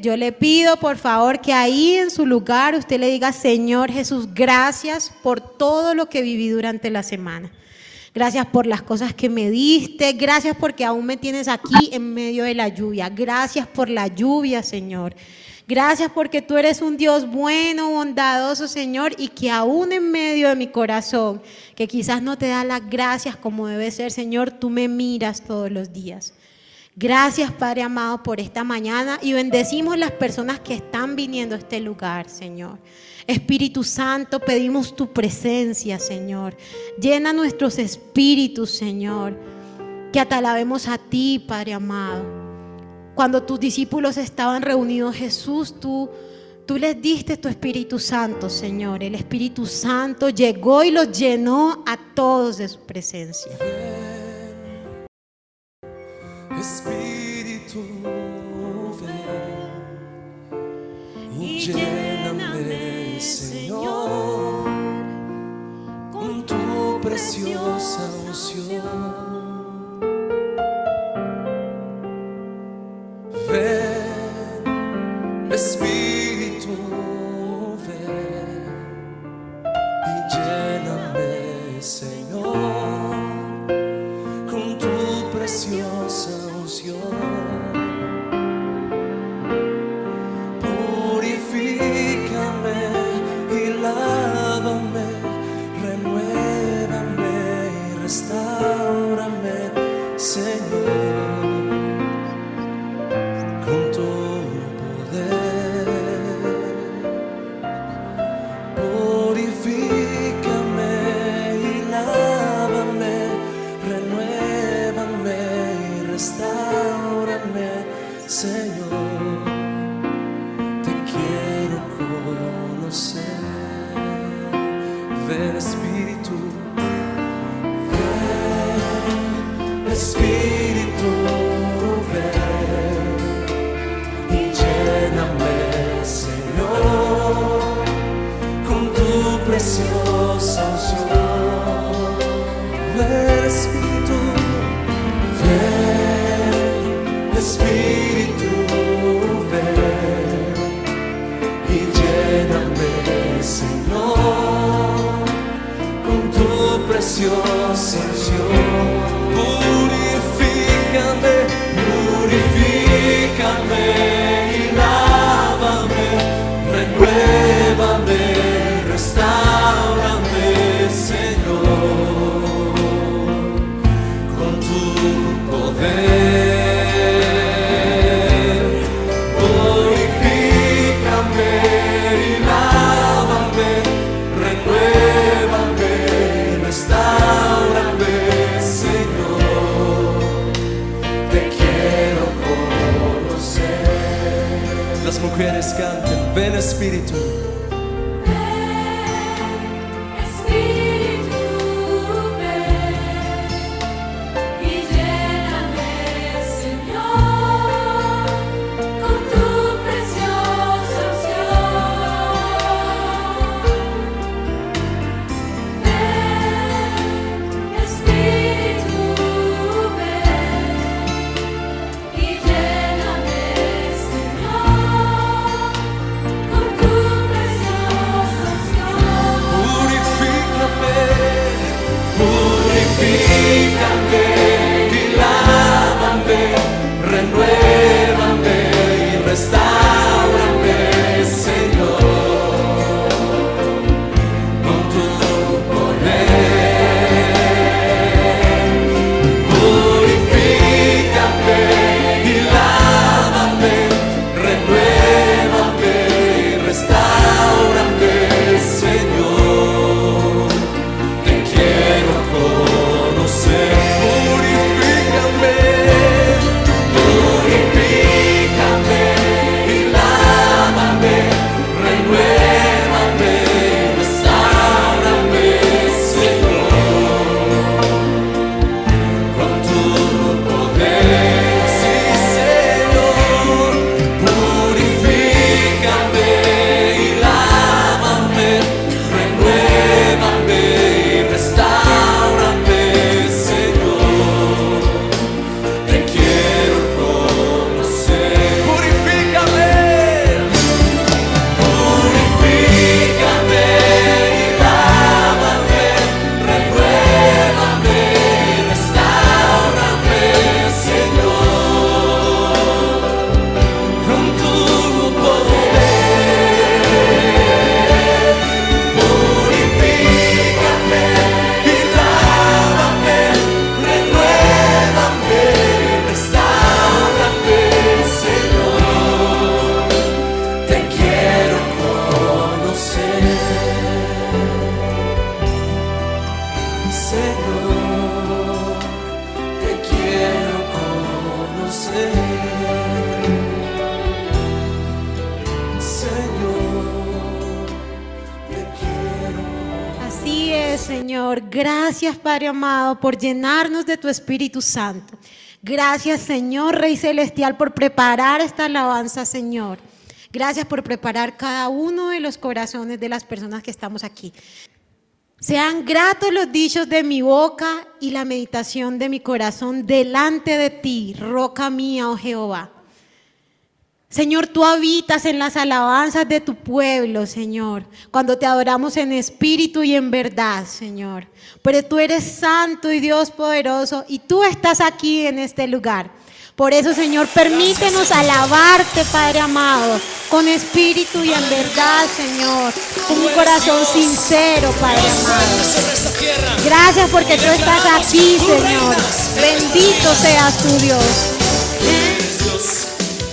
yo le pido por favor que ahí en su lugar usted le diga, Señor Jesús, gracias por todo lo que viví durante la semana. Gracias por las cosas que me diste. Gracias porque aún me tienes aquí en medio de la lluvia. Gracias por la lluvia, Señor. Gracias porque tú eres un Dios bueno, bondadoso, Señor, y que aún en medio de mi corazón, que quizás no te da las gracias como debe ser, Señor, tú me miras todos los días. Gracias, Padre amado, por esta mañana y bendecimos las personas que están viniendo a este lugar, Señor. Espíritu Santo, pedimos tu presencia, Señor. Llena nuestros espíritus, Señor. Que atalabemos a ti, Padre amado. Cuando tus discípulos estaban reunidos, Jesús, tú, tú les diste tu Espíritu Santo, Señor. El Espíritu Santo llegó y los llenó a todos de su presencia. Espíritu, ven y lléname, Señor, con tu preciosa unción. Ven, Espíritu, Amado, por llenarnos de tu Espíritu Santo. Gracias, Señor Rey Celestial, por preparar esta alabanza, Señor. Gracias por preparar cada uno de los corazones de las personas que estamos aquí. Sean gratos los dichos de mi boca y la meditación de mi corazón delante de ti, roca mía, oh Jehová. Señor, tú habitas en las alabanzas de tu pueblo, Señor, cuando te adoramos en espíritu y en verdad, Señor. Pero tú eres santo y Dios poderoso y tú estás aquí en este lugar. Por eso, Señor, permítenos alabarte, Padre amado, con espíritu y en verdad, Señor, con un corazón sincero, Padre amado. Gracias porque tú estás aquí, Señor. Bendito seas tu Dios.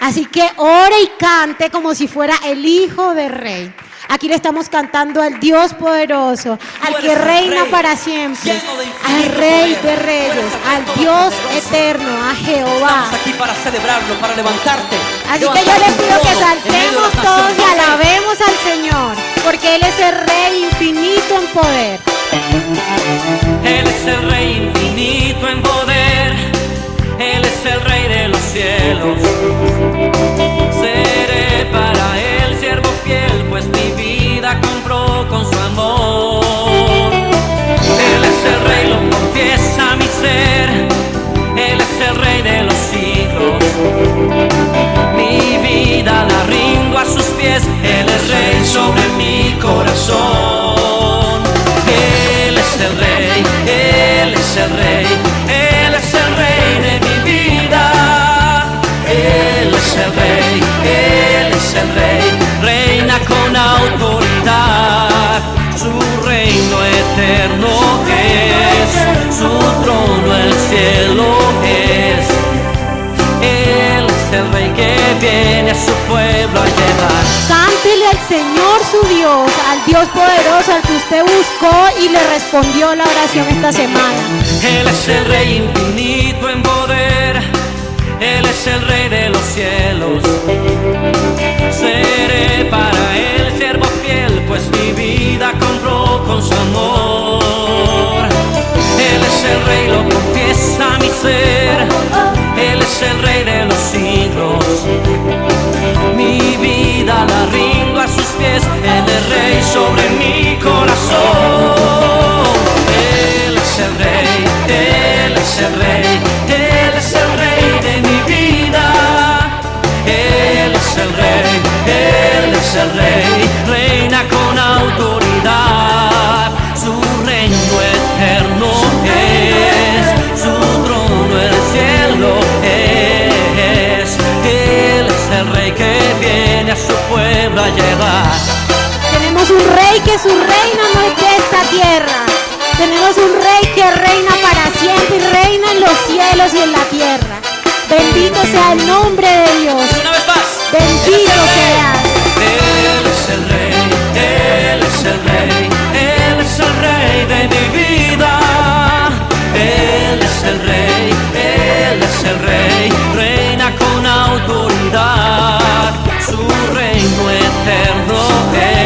Así que ore y cante como si fuera el hijo del rey. Aquí le estamos cantando al Dios poderoso, al que reina rey, para siempre, de al rey poder. de reyes, al Dios eterno, a Jehová. Estamos aquí para celebrarlo, para levantarte. Así que yo les pido que de saltemos todos y alabemos al Señor, porque Él es el Rey infinito en poder. Él es el rey infinito en poder, cielos. Seré para Él siervo fiel, pues mi vida compró con su amor. Él es el rey, lo confiesa mi ser, Él es el rey de los siglos. Mi vida la rindo a sus pies, Él es rey sobre mi corazón. Él es el rey, Él es el rey, Él es el rey, reina con autoridad. Su reino eterno es, su trono el cielo es. Él es el rey que viene a su pueblo a llevar. Cántele al Señor su Dios, al Dios poderoso al que usted buscó y le respondió la oración esta semana. Él es el rey infinito en poder, Él es el rey de los cielos. Seré para Él siervo fiel, pues mi vida compró con su amor. Él es el rey, lo confiesa mi ser, Él es el rey de los siglos. Mi vida la rindo a sus pies, Él es rey sobre mi el rey, reina con autoridad. Su reino eterno es, su trono el cielo es. Él es el rey que viene a su pueblo a llevar. Tenemos un rey que su reino no es de esta tierra. Tenemos un rey que reina para siempre y reina en los cielos y en la tierra. Bendito sea el nombre de Dios. Una vez más. Bendito seas. El rey, Él es el rey, Él es el rey de mi vida. Él es el rey, Él es el rey, reina con autoridad. Su reino eterno es,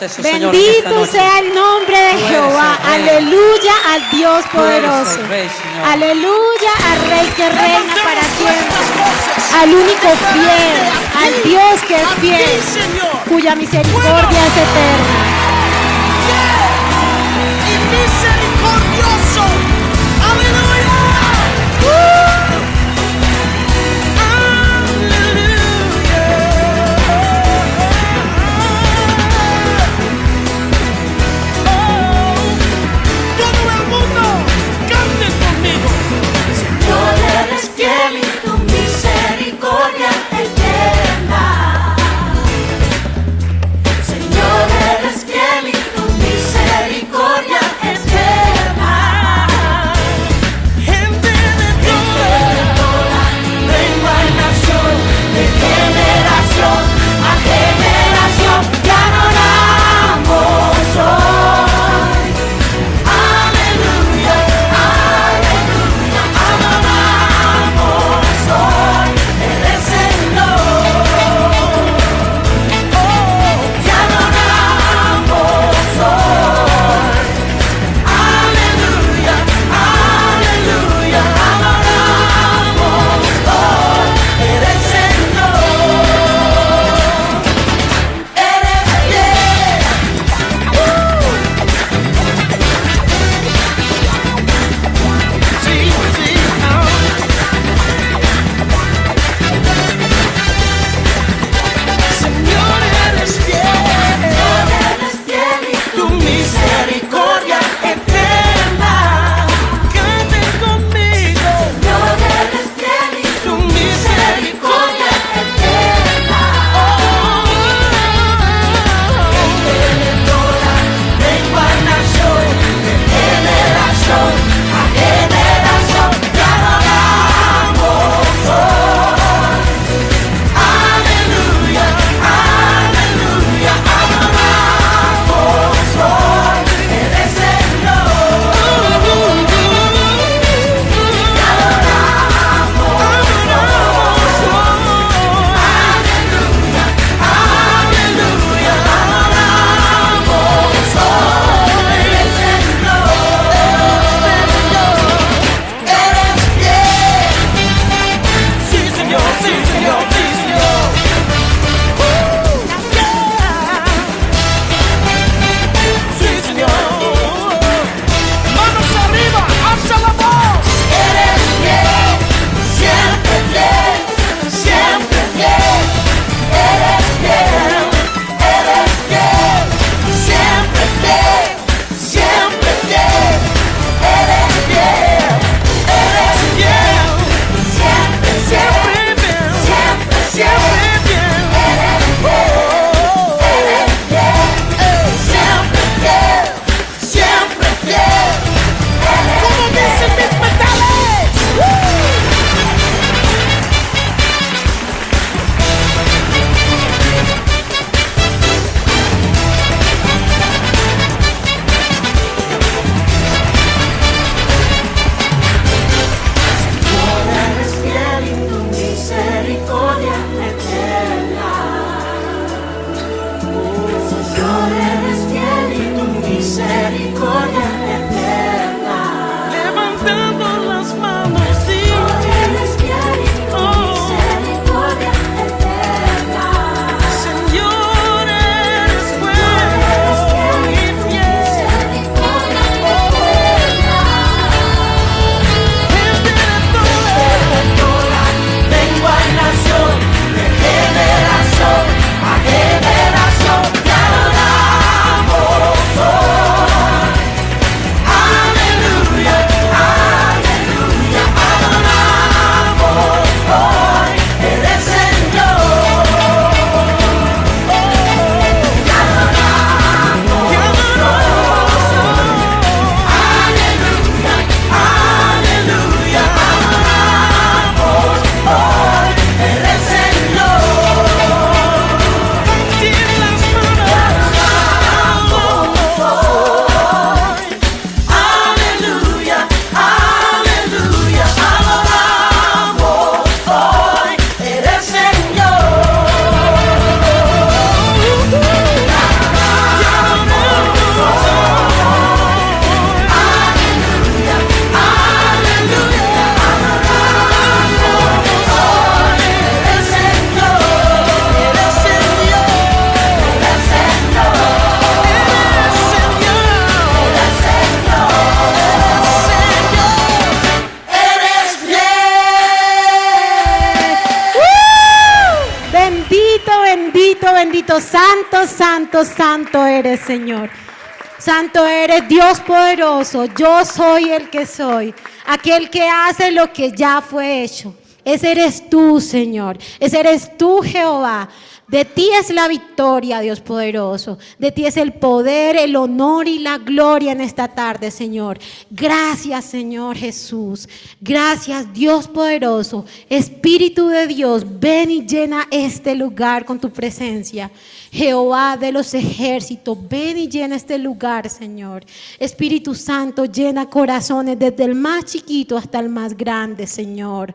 Declaramos eso, Señor. en esta Bendito noche. sea el nombre de Tú Jehová. Aleluya al Dios poderoso. rey. Aleluya al Rey que reina para siempre. Al único fiel, al Dios que es fiel, cuya misericordia es eterna. y. Señor. Santo eres Dios poderoso, yo soy el que soy, aquel que hace lo que ya fue hecho. Ese eres tú, Señor. Ese eres tú, Jehová. De ti es la victoria, Dios poderoso. De ti es el poder, el honor y la gloria en esta tarde, Señor. Gracias, Señor Jesús. Gracias, Dios poderoso. Espíritu de Dios, ven y llena este lugar con tu presencia. Jehová de los ejércitos, ven y llena este lugar, Señor. Espíritu Santo, llena corazones desde el más chiquito hasta el más grande, Señor.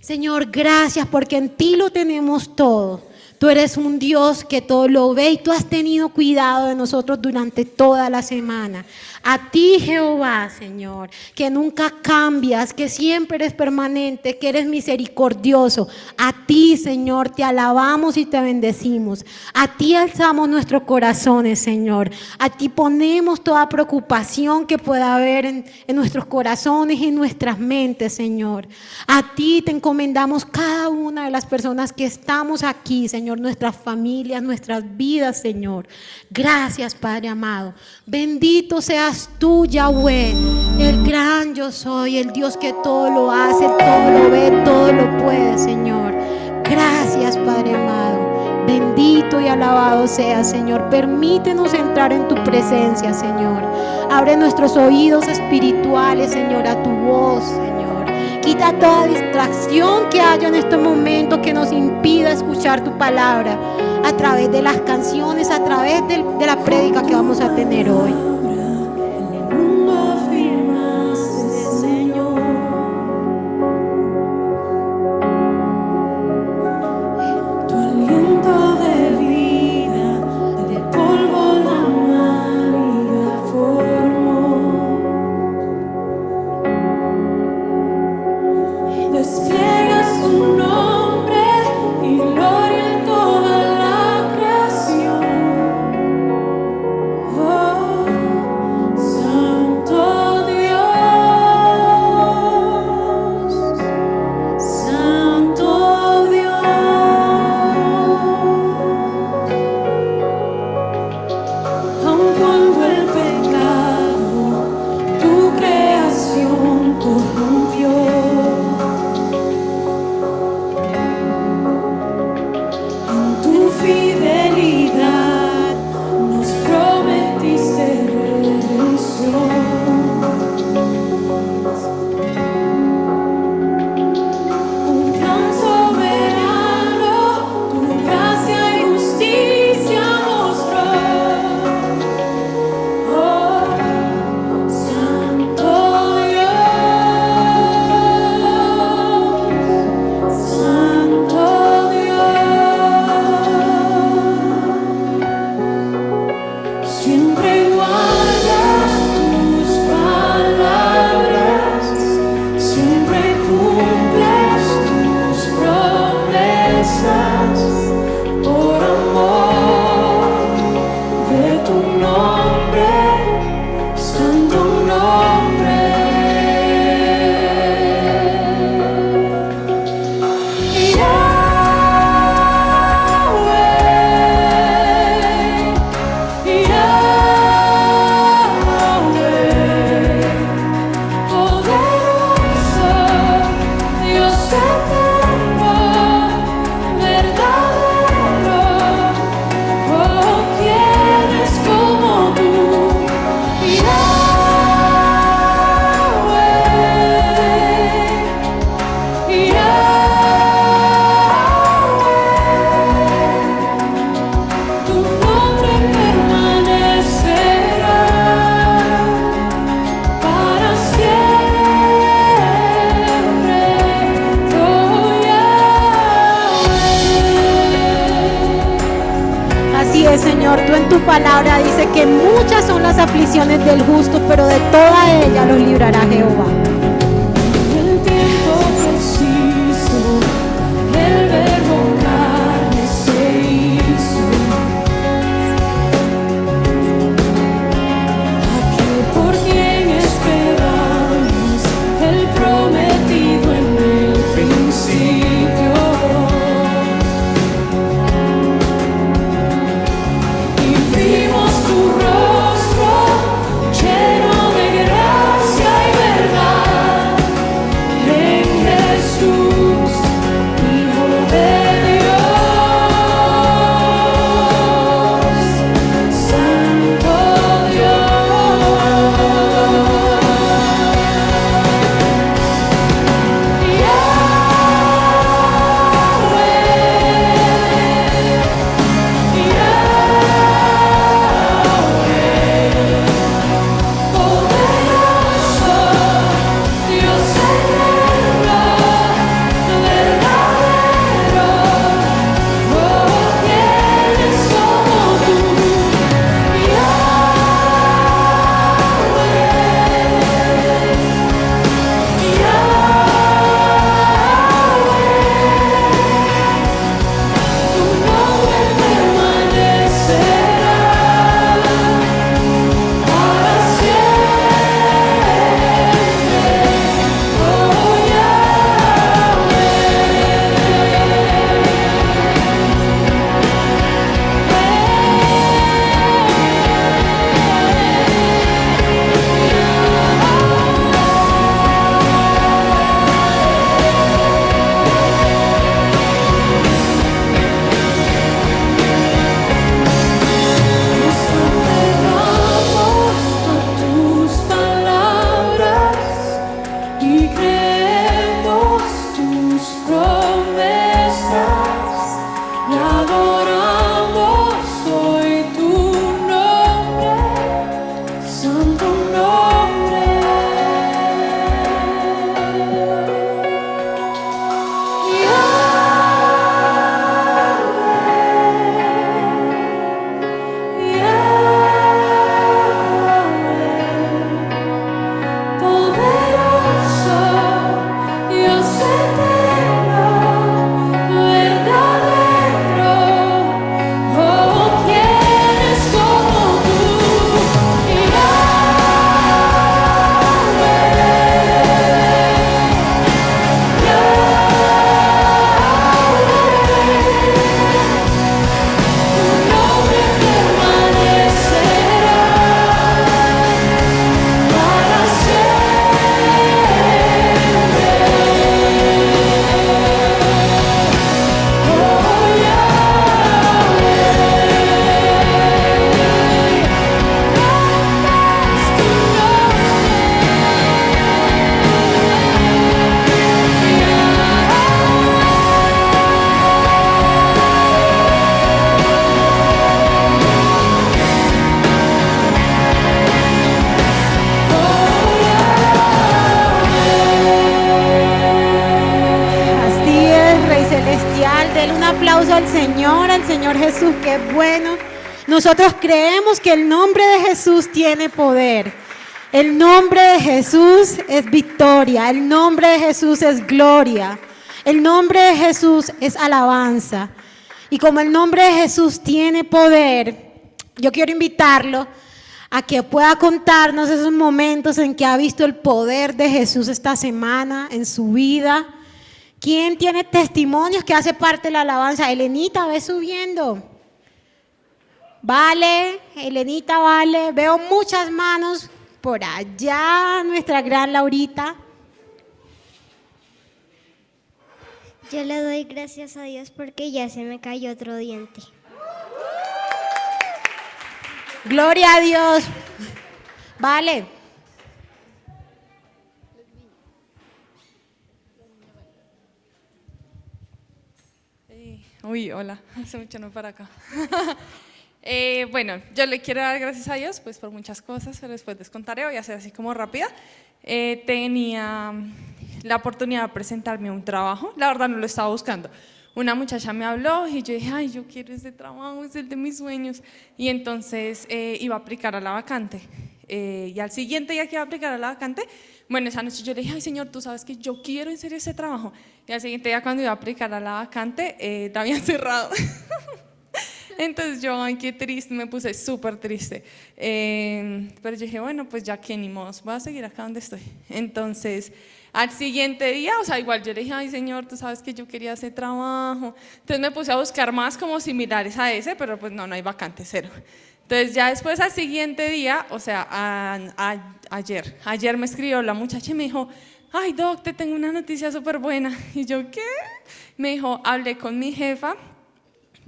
Señor, gracias porque en ti lo tenemos todo. Tú eres un Dios que todo lo ve y tú has tenido cuidado de nosotros durante toda la semana. A ti, Jehová, Señor, que nunca cambias, que siempre eres permanente, que eres misericordioso. A ti, Señor, te alabamos y te bendecimos. A ti alzamos nuestros corazones, Señor. A ti ponemos toda preocupación que pueda haber en, en nuestros corazones y en nuestras mentes, Señor. A ti te encomendamos cada una de las personas que estamos aquí, Señor, nuestras familias, nuestras vidas, Señor. Gracias, Padre amado. Bendito seas tú, Yahweh, el gran yo soy, el Dios que todo lo hace, todo lo ve, todo lo puede, Señor. Gracias, Padre amado. Bendito y alabado sea, Señor. Permítenos entrar en tu presencia, Señor. Abre nuestros oídos espirituales, Señor, a tu voz, Señor. Quita toda distracción que haya en este momento que nos impida escuchar tu palabra a través de las canciones, a través de, de la prédica que vamos a tener hoy. Señor. Tú en tu palabra dice que muchas son las aflicciones del justo, pero de toda ella los librará Jehová. Al Señor, al Señor Jesús, que es bueno. Nosotros creemos que el nombre de Jesús tiene poder. El nombre de Jesús es victoria. El nombre de Jesús es gloria. El nombre de Jesús es alabanza. Y como el nombre de Jesús tiene poder, yo quiero invitarlo a que pueda contarnos esos momentos en que ha visto el poder de Jesús esta semana en su vida. ¿Quién tiene testimonios que hace parte de la alabanza? Elenita, ve subiendo. Vale, Elenita, vale. Veo muchas manos por allá, nuestra gran Laurita. Yo le doy gracias a Dios porque ya se me cayó otro diente. Gloria a Dios. Vale. Uy, hola, hace mucho no para acá. Eh, bueno, yo le quiero dar gracias a Dios pues por muchas cosas, pero después les contaré, voy a ser así como rápida. Eh, tenía la oportunidad de presentarme a un trabajo, la verdad no lo estaba buscando. Una muchacha me habló y yo dije, ay, yo quiero ese trabajo, es el de mis sueños. Y entonces eh, iba a aplicar a la vacante. Eh, y al siguiente día que iba a aplicar a la vacante, bueno, esa noche yo le dije, ay, señor, tú sabes que yo quiero serio ese trabajo. Y al siguiente día cuando iba a aplicar a la vacante, eh, habían cerrado. Entonces yo, ay, qué triste, me puse súper triste. Eh, pero yo dije, bueno, pues ya que ni modo, voy a seguir acá donde estoy. Entonces, al siguiente día, o sea, igual yo le dije, ay, señor, tú sabes que yo quería ese trabajo. Entonces me puse a buscar más como similares a ese, pero pues no, no hay vacante, cero. Entonces ya después al siguiente día, o sea, ayer, ayer me escribió la muchacha y me dijo, ay, doc, te tengo una noticia súper buena. Y yo, ¿qué? Me dijo, hablé con mi jefa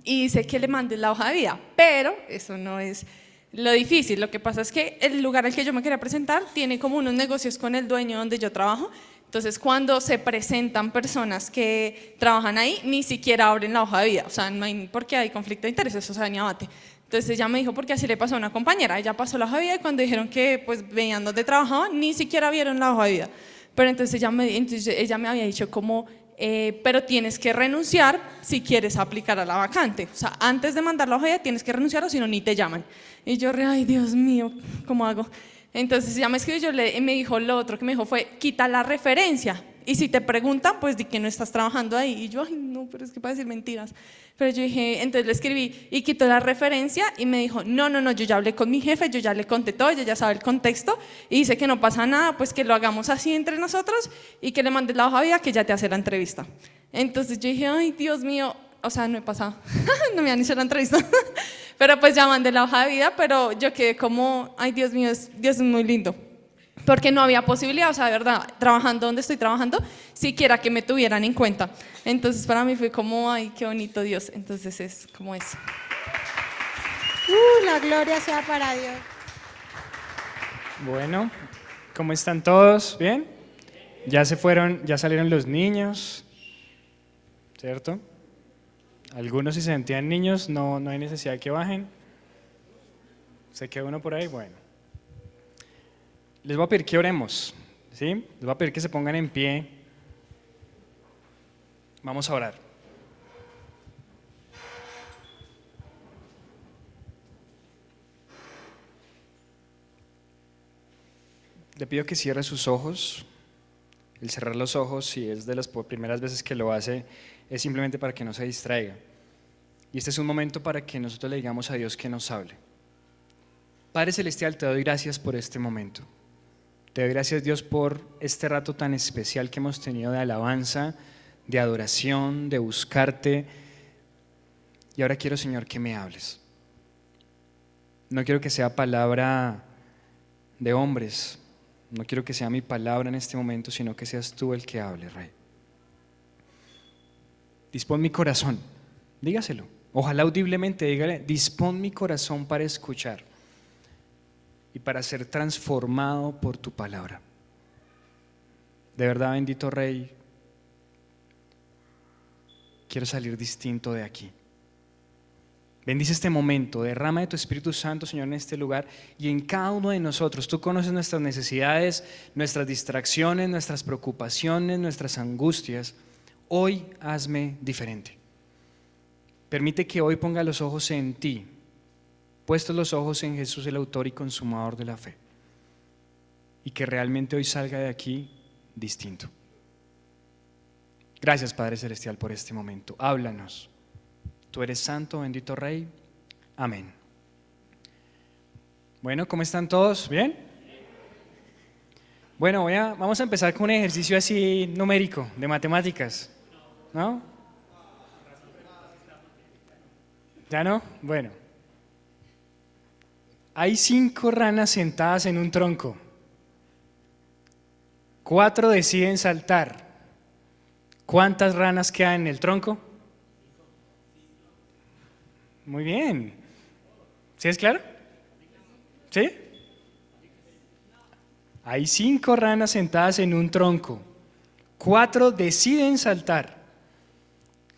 y dice que le mandes la hoja de vida, pero eso no es lo difícil. Lo que pasa es que el lugar al que yo me quería presentar tiene como unos negocios con el dueño donde yo trabajo. Entonces, cuando se presentan personas que trabajan ahí, ni siquiera abren la hoja de vida. O sea, no hay, porque hay conflicto de intereses, o sea, ni abate. Entonces ella me dijo, porque así le pasó a una compañera. Ella pasó la hoja de vida y cuando dijeron que pues veían dónde trabajaba, ni siquiera vieron la hoja de vida. Pero entonces ella me, entonces ella me había dicho como, eh, pero tienes que renunciar si quieres aplicar a la vacante. O sea, antes de mandar la hoja tienes que renunciar o si no, ni te llaman. Y yo, ay, Dios mío, ¿cómo hago? Entonces ella me escribió y me dijo, lo otro que me dijo fue, quita la referencia. Y si te preguntan, pues di que no estás trabajando ahí. Y yo, ay, no, pero es que para decir mentiras. Pero yo dije, entonces le escribí y quitó la referencia y me dijo, no, no, no, yo ya hablé con mi jefe, yo ya le conté todo, ella ya sabe el contexto y dice que no pasa nada, pues que lo hagamos así entre nosotros y que le mandes la hoja vida que ya te hace la entrevista. Entonces yo dije, ay, Dios mío, o sea, no he pasado, no me han hecho la entrevista. pero pues ya mandé la hoja de vida, pero yo quedé como, ay, Dios mío, Dios es muy lindo porque no había posibilidad, o sea, de verdad, trabajando donde estoy trabajando, siquiera que me tuvieran en cuenta. Entonces para mí fue como, ay, qué bonito Dios. Entonces es como eso. Uh, la gloria sea para Dios. Bueno, ¿cómo están todos? ¿Bien? Ya se fueron, ya salieron los niños, ¿cierto? Algunos si se sentían niños, no, no hay necesidad de que bajen. ¿Se queda uno por ahí? Bueno. Les voy a pedir que oremos, ¿sí? Les voy a pedir que se pongan en pie. Vamos a orar. Le pido que cierre sus ojos. El cerrar los ojos, si es de las primeras veces que lo hace, es simplemente para que no se distraiga. Y este es un momento para que nosotros le digamos a Dios que nos hable. Padre Celestial, te doy gracias por este momento. Te doy gracias Dios por este rato tan especial que hemos tenido de alabanza, de adoración, de buscarte. Y ahora quiero, Señor, que me hables. No quiero que sea palabra de hombres. No quiero que sea mi palabra en este momento, sino que seas tú el que hable, Rey. Dispón mi corazón, dígaselo. Ojalá audiblemente dígale, dispón mi corazón para escuchar y para ser transformado por tu palabra. De verdad, bendito Rey, quiero salir distinto de aquí. Bendice este momento, derrama de tu Espíritu Santo, Señor, en este lugar y en cada uno de nosotros. Tú conoces nuestras necesidades, nuestras distracciones, nuestras preocupaciones, nuestras angustias. Hoy hazme diferente. Permite que hoy ponga los ojos en ti, puestos los ojos en Jesús, el autor y consumador de la fe. Y que realmente hoy salga de aquí distinto. Gracias Padre Celestial por este momento. Háblanos. Tú eres santo, bendito Rey. Amén. Bueno, ¿cómo están todos? ¿Bien? Bueno, voy a- vamos a empezar con un ejercicio así numérico, de matemáticas. ¿No? ¿Ya no? Bueno. Hay cinco ranas sentadas en un tronco. Cuatro deciden saltar. ¿Cuántas ranas quedan en el tronco? Muy bien. ¿Sí es claro? ¿Sí? Hay cinco ranas sentadas en un tronco. Cuatro deciden saltar.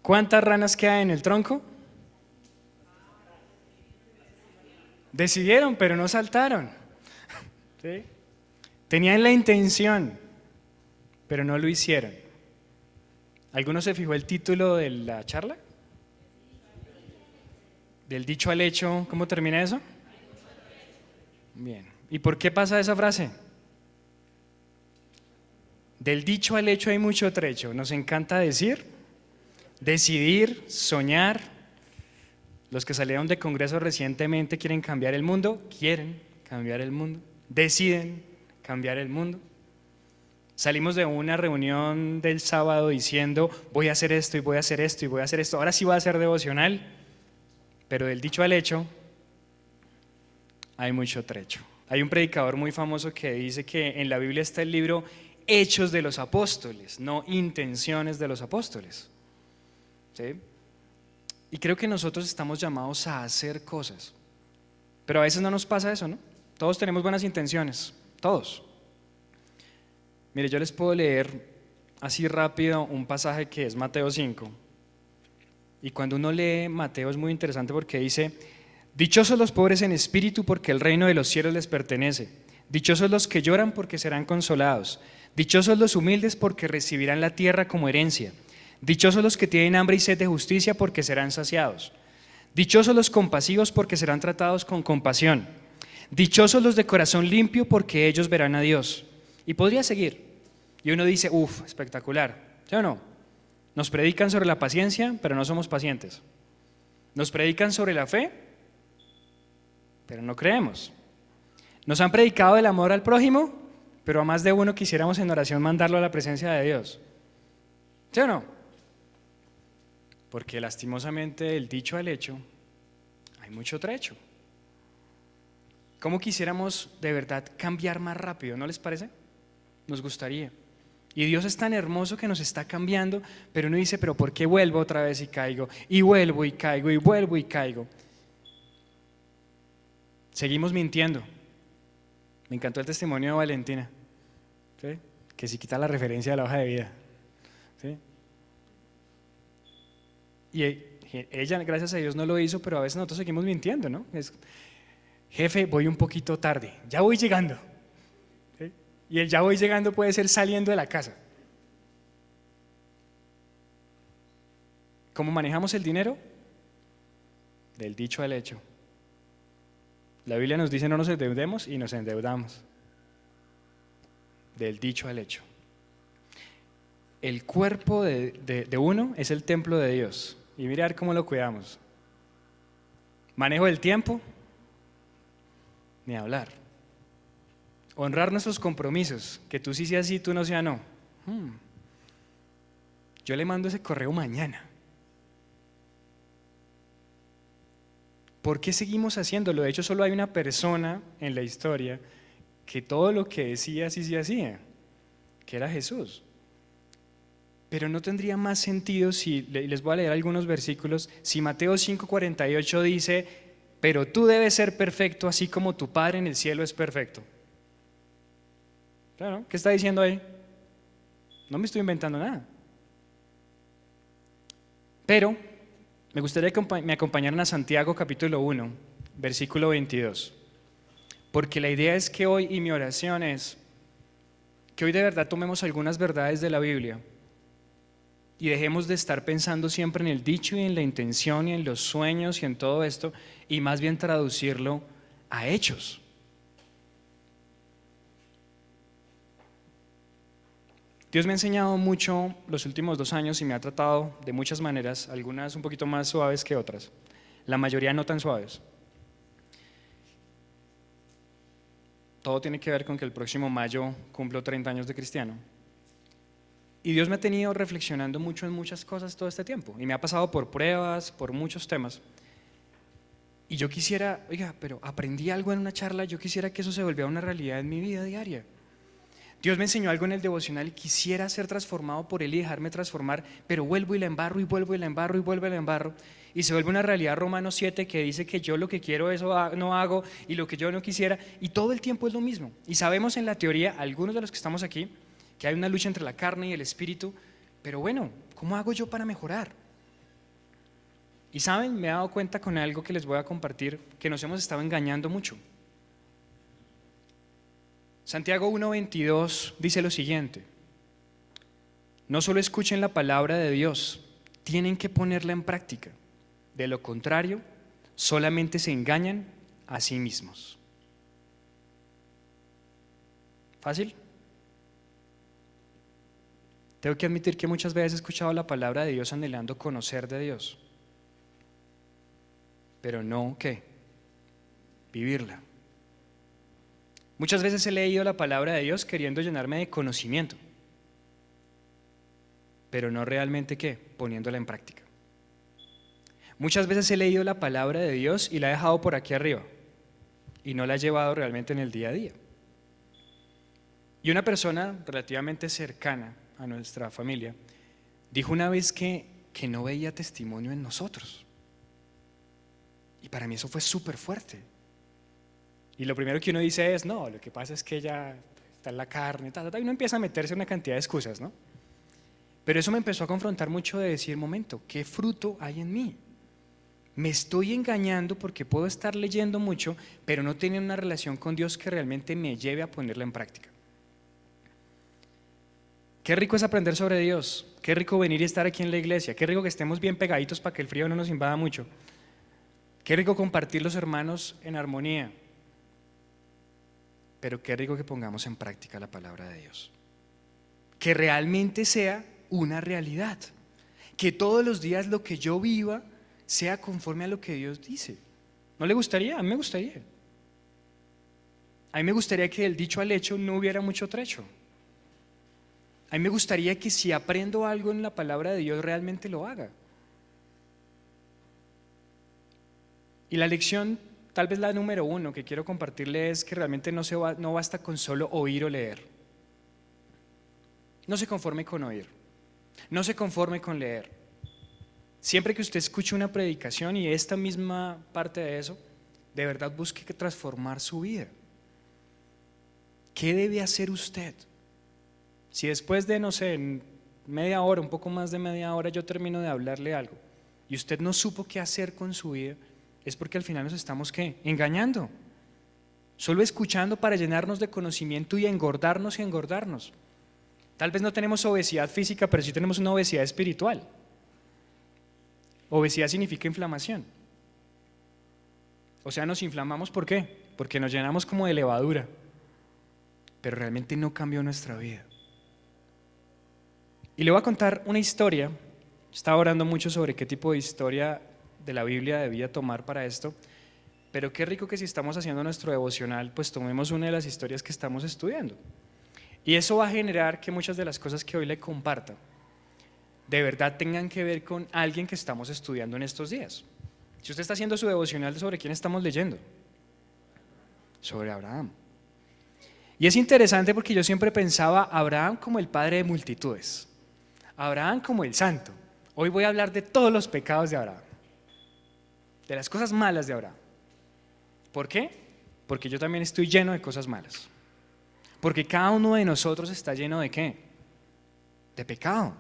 ¿Cuántas ranas quedan en el tronco? Decidieron, pero no saltaron. Tenían la intención, pero no lo hicieron. ¿Alguno se fijó el título de la charla? Del dicho al hecho, ¿cómo termina eso? Bien. ¿Y por qué pasa esa frase? Del dicho al hecho hay mucho trecho. Nos encanta decir, decidir, soñar. Los que salieron de Congreso recientemente quieren cambiar el mundo, quieren cambiar el mundo, deciden cambiar el mundo. Salimos de una reunión del sábado diciendo, voy a hacer esto y voy a hacer esto y voy a hacer esto. Ahora sí va a ser devocional, pero del dicho al hecho hay mucho trecho. Hay un predicador muy famoso que dice que en la Biblia está el libro Hechos de los Apóstoles, no intenciones de los apóstoles. ¿Sí? Y creo que nosotros estamos llamados a hacer cosas. Pero a veces no nos pasa eso, ¿no? Todos tenemos buenas intenciones, todos. Mire, yo les puedo leer así rápido un pasaje que es Mateo 5. Y cuando uno lee Mateo es muy interesante porque dice, dichosos los pobres en espíritu porque el reino de los cielos les pertenece. Dichosos los que lloran porque serán consolados. Dichosos los humildes porque recibirán la tierra como herencia. Dichosos los que tienen hambre y sed de justicia porque serán saciados. Dichosos los compasivos porque serán tratados con compasión. Dichosos los de corazón limpio porque ellos verán a Dios. Y podría seguir. Y uno dice, uff, espectacular. ¿Sí o no? Nos predican sobre la paciencia, pero no somos pacientes. Nos predican sobre la fe, pero no creemos. Nos han predicado el amor al prójimo, pero a más de uno quisiéramos en oración mandarlo a la presencia de Dios. ¿Sí o no? Porque lastimosamente del dicho al hecho hay mucho trecho. ¿Cómo quisiéramos de verdad cambiar más rápido? ¿No les parece? Nos gustaría. Y Dios es tan hermoso que nos está cambiando, pero uno dice, pero ¿por qué vuelvo otra vez y caigo? Y vuelvo y caigo y vuelvo y caigo. Seguimos mintiendo. Me encantó el testimonio de Valentina, que si quita la referencia de la hoja de vida. ¿sí? Y e- ella, gracias a Dios, no lo hizo, pero a veces nosotros seguimos mintiendo, ¿no? Es, jefe, voy un poquito tarde, ya voy llegando. Y el ya voy llegando puede ser saliendo de la casa. ¿Cómo manejamos el dinero? Del dicho al hecho. La Biblia nos dice no nos endeudemos y nos endeudamos. Del dicho al hecho. El cuerpo de uno es el templo de Dios. Y mirar cómo lo cuidamos. Manejo del tiempo, ni hablar. Honrar nuestros compromisos, que tú sí seas sí, tú no seas no. Hmm. Yo le mando ese correo mañana. ¿Por qué seguimos haciéndolo? De hecho, solo hay una persona en la historia que todo lo que decía sí se hacía, que era Jesús. Pero no tendría más sentido si, le- les voy a leer algunos versículos, si Mateo 5:48 dice, pero tú debes ser perfecto así como tu Padre en el cielo es perfecto. Claro, ¿qué está diciendo ahí? No me estoy inventando nada. Pero me gustaría que me acompañaran a Santiago capítulo 1, versículo 22. Porque la idea es que hoy, y mi oración es, que hoy de verdad tomemos algunas verdades de la Biblia y dejemos de estar pensando siempre en el dicho y en la intención y en los sueños y en todo esto y más bien traducirlo a hechos. Dios me ha enseñado mucho los últimos dos años y me ha tratado de muchas maneras, algunas un poquito más suaves que otras, la mayoría no tan suaves. Todo tiene que ver con que el próximo mayo cumplo 30 años de cristiano. Y Dios me ha tenido reflexionando mucho en muchas cosas todo este tiempo. Y me ha pasado por pruebas, por muchos temas. Y yo quisiera, oiga, pero aprendí algo en una charla, yo quisiera que eso se volviera una realidad en mi vida diaria. Dios me enseñó algo en el devocional quisiera ser transformado por Él y dejarme transformar, pero vuelvo y la embarro y vuelvo y la embarro y vuelvo y la embarro. Y se vuelve una realidad Romanos 7 que dice que yo lo que quiero eso no hago y lo que yo no quisiera. Y todo el tiempo es lo mismo. Y sabemos en la teoría, algunos de los que estamos aquí, que hay una lucha entre la carne y el espíritu. Pero bueno, ¿cómo hago yo para mejorar? Y saben, me he dado cuenta con algo que les voy a compartir, que nos hemos estado engañando mucho. Santiago 1.22 dice lo siguiente, no solo escuchen la palabra de Dios, tienen que ponerla en práctica. De lo contrario, solamente se engañan a sí mismos. ¿Fácil? Tengo que admitir que muchas veces he escuchado la palabra de Dios anhelando conocer de Dios, pero no, ¿qué? Vivirla. Muchas veces he leído la palabra de Dios queriendo llenarme de conocimiento, pero no realmente qué, poniéndola en práctica. Muchas veces he leído la palabra de Dios y la he dejado por aquí arriba y no la he llevado realmente en el día a día. Y una persona relativamente cercana a nuestra familia dijo una vez que, que no veía testimonio en nosotros. Y para mí eso fue súper fuerte. Y lo primero que uno dice es, no, lo que pasa es que ella está en la carne, y uno empieza a meterse una cantidad de excusas, ¿no? Pero eso me empezó a confrontar mucho de decir, momento, ¿qué fruto hay en mí? Me estoy engañando porque puedo estar leyendo mucho, pero no tener una relación con Dios que realmente me lleve a ponerla en práctica. Qué rico es aprender sobre Dios, qué rico venir y estar aquí en la iglesia, qué rico que estemos bien pegaditos para que el frío no nos invada mucho, qué rico compartir los hermanos en armonía, pero qué rico que pongamos en práctica la palabra de Dios. Que realmente sea una realidad. Que todos los días lo que yo viva sea conforme a lo que Dios dice. ¿No le gustaría? A mí me gustaría. A mí me gustaría que del dicho al hecho no hubiera mucho trecho. A mí me gustaría que si aprendo algo en la palabra de Dios realmente lo haga. Y la lección, tal vez la número uno que quiero compartirle es que realmente no, se va- no basta con solo oír o leer. No se conforme con oír. No se conforme con leer. Siempre que usted escuche una predicación y esta misma parte de eso, de verdad busque que transformar su vida. ¿Qué debe hacer usted? Si después de, no sé, media hora, un poco más de media hora, yo termino de hablarle algo y usted no supo qué hacer con su vida, es porque al final nos estamos ¿qué? engañando. Solo escuchando para llenarnos de conocimiento y engordarnos y engordarnos. Tal vez no tenemos obesidad física, pero sí tenemos una obesidad espiritual. Obesidad significa inflamación. O sea, nos inflamamos ¿por qué? Porque nos llenamos como de levadura, pero realmente no cambió nuestra vida. Y le voy a contar una historia. Estaba orando mucho sobre qué tipo de historia de la Biblia debía tomar para esto, pero qué rico que si estamos haciendo nuestro devocional, pues tomemos una de las historias que estamos estudiando. Y eso va a generar que muchas de las cosas que hoy le comparta de verdad tengan que ver con alguien que estamos estudiando en estos días. Si usted está haciendo su devocional, ¿sobre quién estamos leyendo? Sobre Abraham. Y es interesante porque yo siempre pensaba a Abraham como el padre de multitudes, Abraham como el santo. Hoy voy a hablar de todos los pecados de Abraham, de las cosas malas de Abraham. ¿Por qué? Porque yo también estoy lleno de cosas malas. Porque cada uno de nosotros está lleno de qué? De pecado.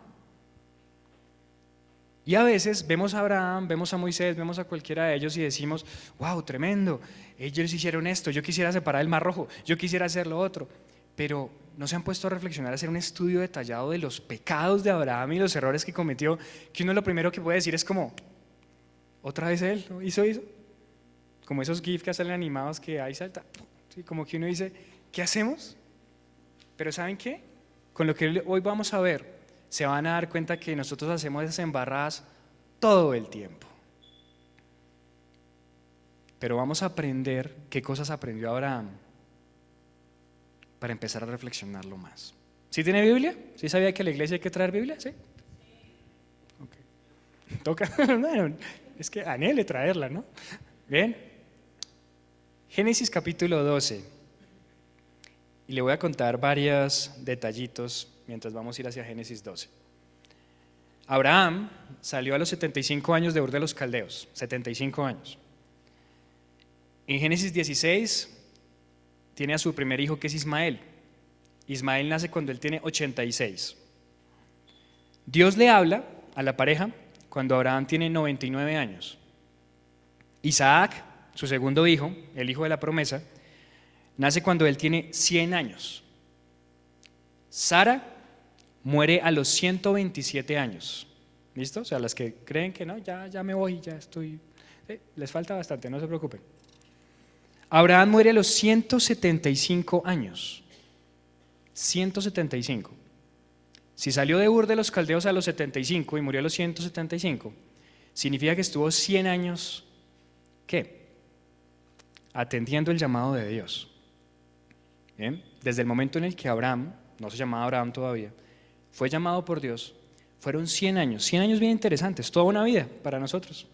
Y a veces vemos a Abraham, vemos a Moisés, vemos a cualquiera de ellos y decimos, wow, tremendo, ellos hicieron esto, yo quisiera separar el mar rojo, yo quisiera hacer lo otro. pero no se han puesto a reflexionar, a hacer un estudio detallado de los pecados de Abraham y los errores que cometió, que uno lo primero que puede decir es como, otra vez él, hizo, hizo. Como esos GIFs que salen animados que ahí salta. Sí, como que uno dice, ¿qué hacemos? Pero ¿saben qué? Con lo que hoy vamos a ver, se van a dar cuenta que nosotros hacemos esas embarradas todo el tiempo. Pero vamos a aprender qué cosas aprendió Abraham para empezar a reflexionarlo más. ¿Sí tiene Biblia? ¿Sí sabía que a la iglesia hay que traer Biblia? ¿Sí? Ok. Toca, bueno, es que anhele traerla, ¿no? Bien. Génesis capítulo 12. Y le voy a contar varios detallitos mientras vamos a ir hacia Génesis 12. Abraham salió a los 75 años de Ur de los Caldeos, 75 años. En Génesis 16 tiene a su primer hijo que es Ismael. Ismael nace cuando él tiene 86. Dios le habla a la pareja cuando Abraham tiene 99 años. Isaac, su segundo hijo, el hijo de la promesa, nace cuando él tiene 100 años. Sara muere a los 127 años. ¿Listo? O sea, las que creen que no, ya, me voy, ya estoy. Les falta bastante, no se preocupen. Abraham muere a los 175 años. 175. Si salió de Ur de los Caldeos a los 75 y murió a los 175, significa que estuvo 100 años, ¿qué? Atendiendo el llamado de Dios. Desde el momento en el que Abraham, no se llamaba Abraham todavía, fue llamado por Dios, fueron 100 años, 100 años bien interesantes, toda una vida para nosotros.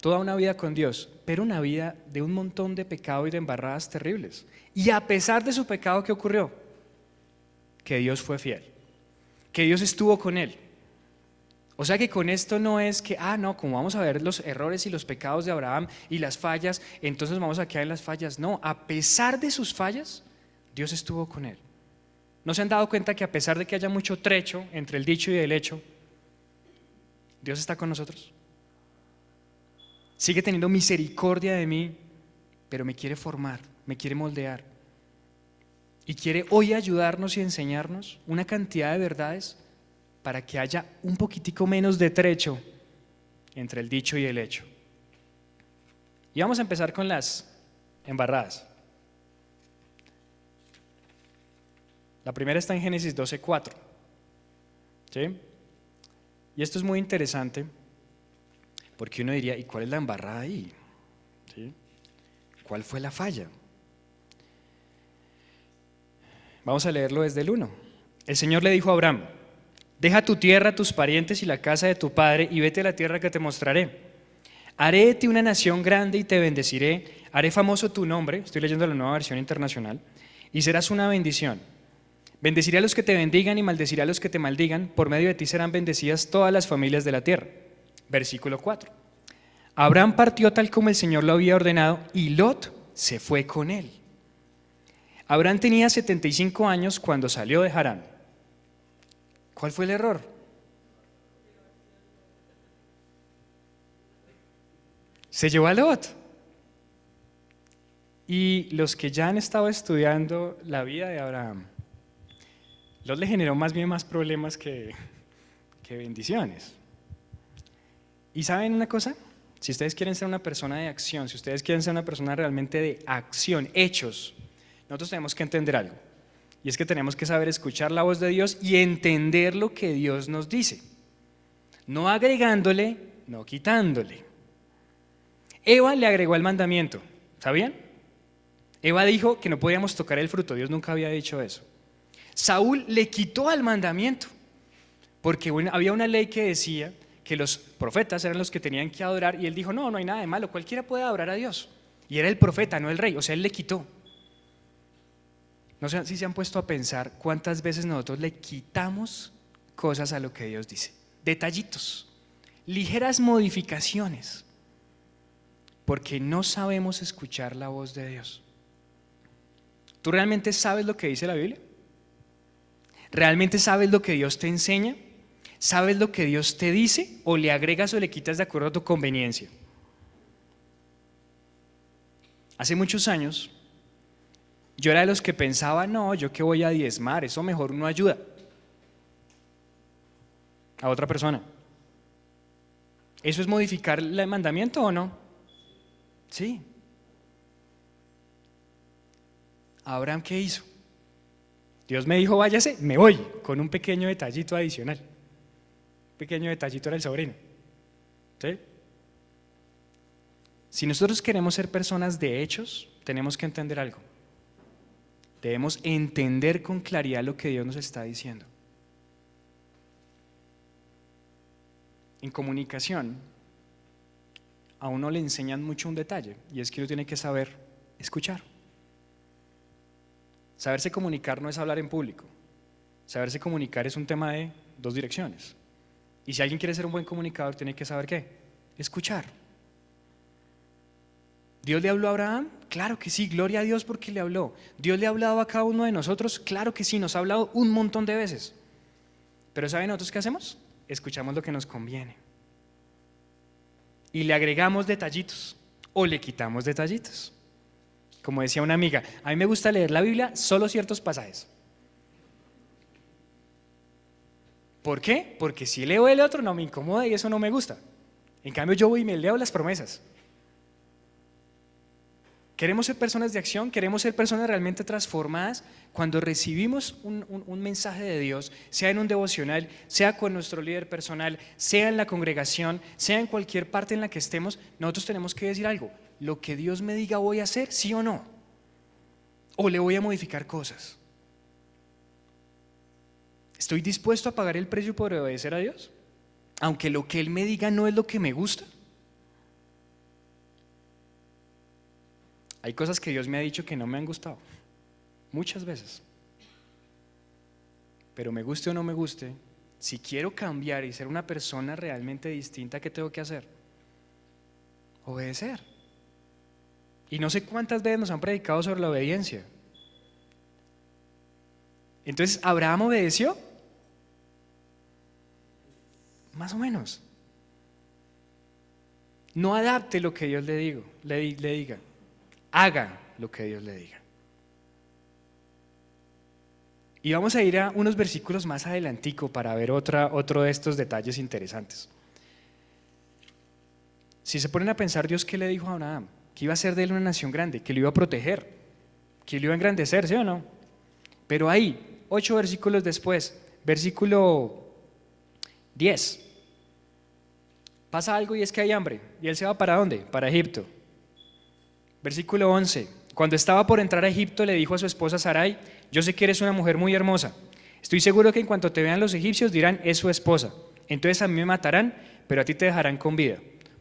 Toda una vida con Dios, pero una vida de un montón de pecado y de embarradas terribles. Y a pesar de su pecado, ¿qué ocurrió? Que Dios fue fiel, que Dios estuvo con él. O sea que con esto no es que, ah, no, como vamos a ver los errores y los pecados de Abraham y las fallas, entonces vamos a quedar en las fallas. No, a pesar de sus fallas, Dios estuvo con él. ¿No se han dado cuenta que a pesar de que haya mucho trecho entre el dicho y el hecho, Dios está con nosotros? Sigue teniendo misericordia de mí, pero me quiere formar, me quiere moldear. Y quiere hoy ayudarnos y enseñarnos una cantidad de verdades para que haya un poquitico menos de trecho entre el dicho y el hecho. Y vamos a empezar con las embarradas. La primera está en Génesis 12:4. ¿Sí? Y esto es muy interesante porque uno diría, ¿y cuál es la embarrada ahí? ¿Sí? ¿Cuál fue la falla? Vamos a leerlo desde el 1. El Señor le dijo a Abraham, deja tu tierra, tus parientes y la casa de tu padre y vete a la tierra que te mostraré. Haré de ti una nación grande y te bendeciré, haré famoso tu nombre, estoy leyendo la nueva versión internacional, y serás una bendición. Bendeciré a los que te bendigan y maldeciré a los que te maldigan, por medio de ti serán bendecidas todas las familias de la tierra. Versículo 4. Abraham partió tal como el Señor lo había ordenado y Lot se fue con él. Abraham tenía 75 años cuando salió de Harán. ¿Cuál fue el error? Se llevó a Lot. Y los que ya han estado estudiando la vida de Abraham, Lot le generó más bien más problemas que, que bendiciones. ¿Y saben una cosa? Si ustedes quieren ser una persona de acción, si ustedes quieren ser una persona realmente de acción, hechos, nosotros tenemos que entender algo. Y es que tenemos que saber escuchar la voz de Dios y entender lo que Dios nos dice. No agregándole, no quitándole. Eva le agregó el mandamiento, ¿sabían? Eva dijo que no podíamos tocar el fruto, Dios nunca había dicho eso. Saúl le quitó al mandamiento, porque había una ley que decía que los profetas eran los que tenían que adorar y él dijo, no, no hay nada de malo, cualquiera puede adorar a Dios. Y era el profeta, no el rey, o sea, él le quitó. No sé si se han puesto a pensar cuántas veces nosotros le quitamos cosas a lo que Dios dice. Detallitos, ligeras modificaciones, porque no sabemos escuchar la voz de Dios. ¿Tú realmente sabes lo que dice la Biblia? ¿Realmente sabes lo que Dios te enseña? ¿Sabes lo que Dios te dice o le agregas o le quitas de acuerdo a tu conveniencia? Hace muchos años Yo era de los que pensaba, no, yo que voy a diezmar, eso mejor uno ayuda a otra persona. ¿Eso es modificar el mandamiento o no? Sí. Abraham, ¿qué hizo? Dios me dijo, váyase, me voy, con un pequeño detallito adicional. Pequeño detallito era el sobrino. ¿Sí? Si nosotros queremos ser personas de hechos, tenemos que entender algo. Debemos entender con claridad lo que Dios nos está diciendo. En comunicación, a uno le enseñan mucho un detalle, y es que uno tiene que saber escuchar. Saberse comunicar no es hablar en público. Saberse comunicar es un tema de dos direcciones. Y si alguien quiere ser un buen comunicador, tiene que saber qué? Escuchar. ¿Dios le habló a Abraham? Claro que sí, gloria a Dios porque le habló. ¿Dios le ha hablado a cada uno de nosotros? Claro que sí, nos ha hablado un montón de veces. Pero ¿saben nosotros qué hacemos? Escuchamos lo que nos conviene. Y le agregamos detallitos o le quitamos detallitos. Como decía una amiga, a mí me gusta leer la Biblia solo ciertos pasajes. ¿Por qué? Porque si leo el otro no me incomoda y eso no me gusta. En cambio yo voy y me leo las promesas. Queremos ser personas de acción, queremos ser personas realmente transformadas cuando recibimos un, mensaje de Dios, sea en un devocional, sea con nuestro líder personal, sea en la congregación, sea en cualquier parte en la que estemos, nosotros tenemos que decir algo. Lo que Dios me diga voy a hacer, sí o no. O le voy a modificar cosas. ¿Estoy dispuesto a pagar el precio por obedecer a Dios? Aunque lo que Él me diga no es lo que me gusta. Hay cosas que Dios me ha dicho que no me han gustado. Muchas veces. Pero me guste o no me guste, si quiero cambiar y ser una persona realmente distinta, ¿qué tengo que hacer? Obedecer. Y no sé cuántas veces nos han predicado sobre la obediencia. Entonces, ¿Abraham obedeció? Más o menos. No adapte lo que Dios le, digo, le, di- le diga. Haga lo que Dios le diga. Y vamos a ir a unos versículos más adelantico para ver otra, otro de estos detalles interesantes. Si se ponen a pensar, Dios qué le dijo a Abraham, que iba a ser de él una nación grande, que lo iba a proteger, que lo iba a engrandecer, ¿sí o no? Pero ahí, ocho versículos después, versículo 10, pasa algo y es que hay hambre. ¿Y él se va para dónde? Para Egipto. Versículo 11. Cuando estaba por entrar a Egipto, le dijo a su esposa Sarai, yo sé que eres una mujer muy hermosa. Estoy seguro que en cuanto te vean los egipcios dirán, es su esposa. Entonces a mí me matarán, pero a ti te dejarán con vida.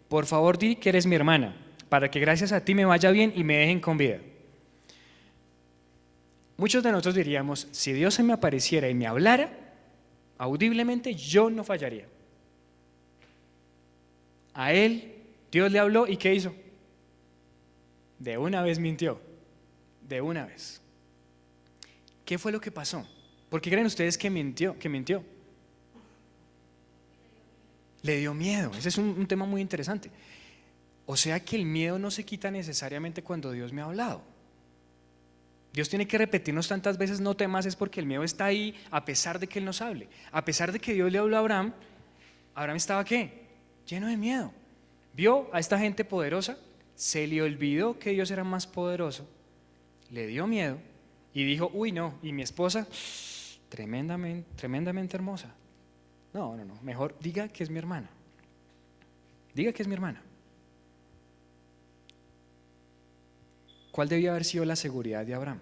Por favor, di que eres mi hermana, para que gracias a ti me vaya bien y me dejen con vida. Muchos de nosotros diríamos, si Dios se me apareciera y me hablara, audiblemente yo no fallaría. A él Dios le habló y ¿qué hizo? De una vez mintió, de una vez. ¿Qué fue lo que pasó? ¿Por qué creen ustedes que mintió? Que mintió? Le dio miedo. Ese es un, un tema muy interesante. O sea que el miedo no se quita necesariamente cuando Dios me ha hablado. Dios tiene que repetirnos tantas veces no temas es porque el miedo está ahí a pesar de que Él nos hable. A pesar de que Dios le habló a Abraham, Abraham estaba qué? Lleno de miedo. Vio a esta gente poderosa, se le olvidó que Dios era más poderoso, le dio miedo y dijo, uy no, y mi esposa, tremendamente, tremendamente hermosa. No, no, no, mejor diga que es mi hermana. Diga que es mi hermana. ¿Cuál debía haber sido la seguridad de Abraham?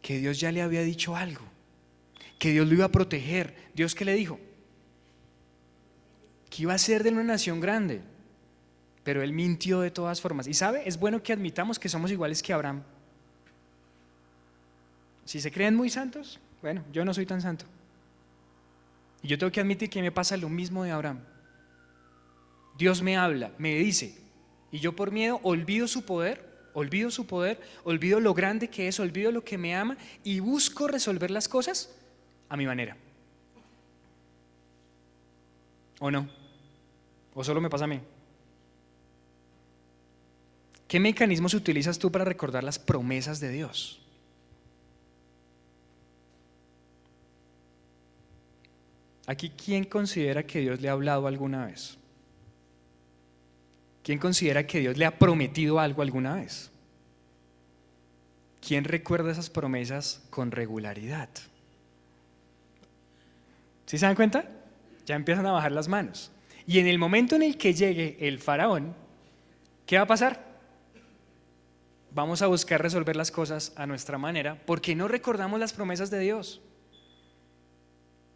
Que Dios ya le había dicho algo, que Dios lo iba a proteger. ¿Dios qué le dijo? Que iba a ser de una nación grande, pero él mintió de todas formas. Y sabe, es bueno que admitamos que somos iguales que Abraham. Si se creen muy santos, bueno, yo no soy tan santo. Y yo tengo que admitir que me pasa lo mismo de Abraham. Dios me habla, me dice, y yo por miedo olvido su poder, olvido su poder, olvido lo grande que es, olvido lo que me ama y busco resolver las cosas a mi manera. ¿O no? ¿O solo me pasa a mí? ¿Qué mecanismos utilizas tú para recordar las promesas de Dios? Aquí, ¿quién considera que Dios le ha hablado alguna vez? ¿Quién considera que Dios le ha prometido algo alguna vez? ¿Quién recuerda esas promesas con regularidad? ¿Sí se dan cuenta? Ya empiezan a bajar las manos. Y en el momento en el que llegue el faraón, ¿qué va a pasar? Vamos a buscar resolver las cosas a nuestra manera porque no recordamos las promesas de Dios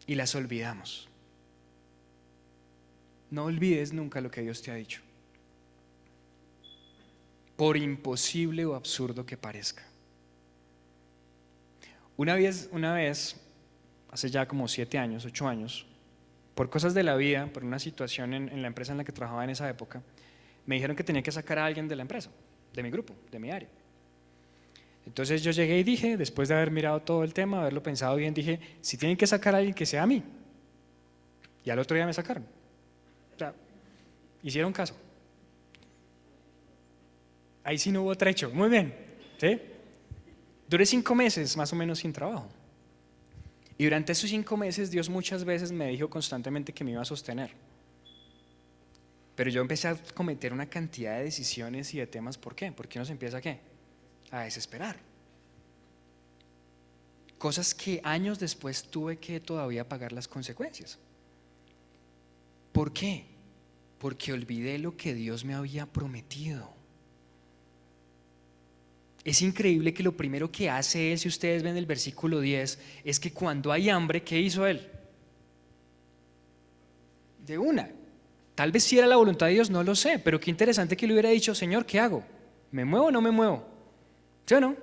y las olvidamos. No olvides nunca lo que Dios te ha dicho, por imposible o absurdo que parezca. Una vez, una vez, hace ya como siete años, ocho años, por cosas de la vida, por una situación en, la empresa en la que trabajaba en esa época, me dijeron que tenía que sacar a alguien de la empresa, de mi grupo, de mi área. Entonces yo llegué y dije, después de haber mirado todo el tema, haberlo pensado bien, dije, si tienen que sacar a alguien que sea a mí. Y al otro día me sacaron. O sea, hicieron caso. Ahí sí no hubo trecho. Muy bien. ¿sí? Duré cinco meses más o menos sin trabajo. Y durante esos cinco meses Dios muchas veces me dijo constantemente que me iba a sostener. Pero yo empecé a cometer una cantidad de decisiones y de temas. ¿Por qué? Porque uno se empieza a qué? A desesperar. Cosas que años después tuve que todavía pagar las consecuencias. ¿Por qué? Porque olvidé lo que Dios me había prometido. Es increíble que lo primero que hace Él, si ustedes ven el versículo 10, es que cuando hay hambre, ¿qué hizo Él? De una. Tal vez si era la voluntad de Dios, no lo sé, pero qué interesante que le hubiera dicho, Señor, ¿qué hago? ¿Me muevo o no me muevo? ¿Sí o no?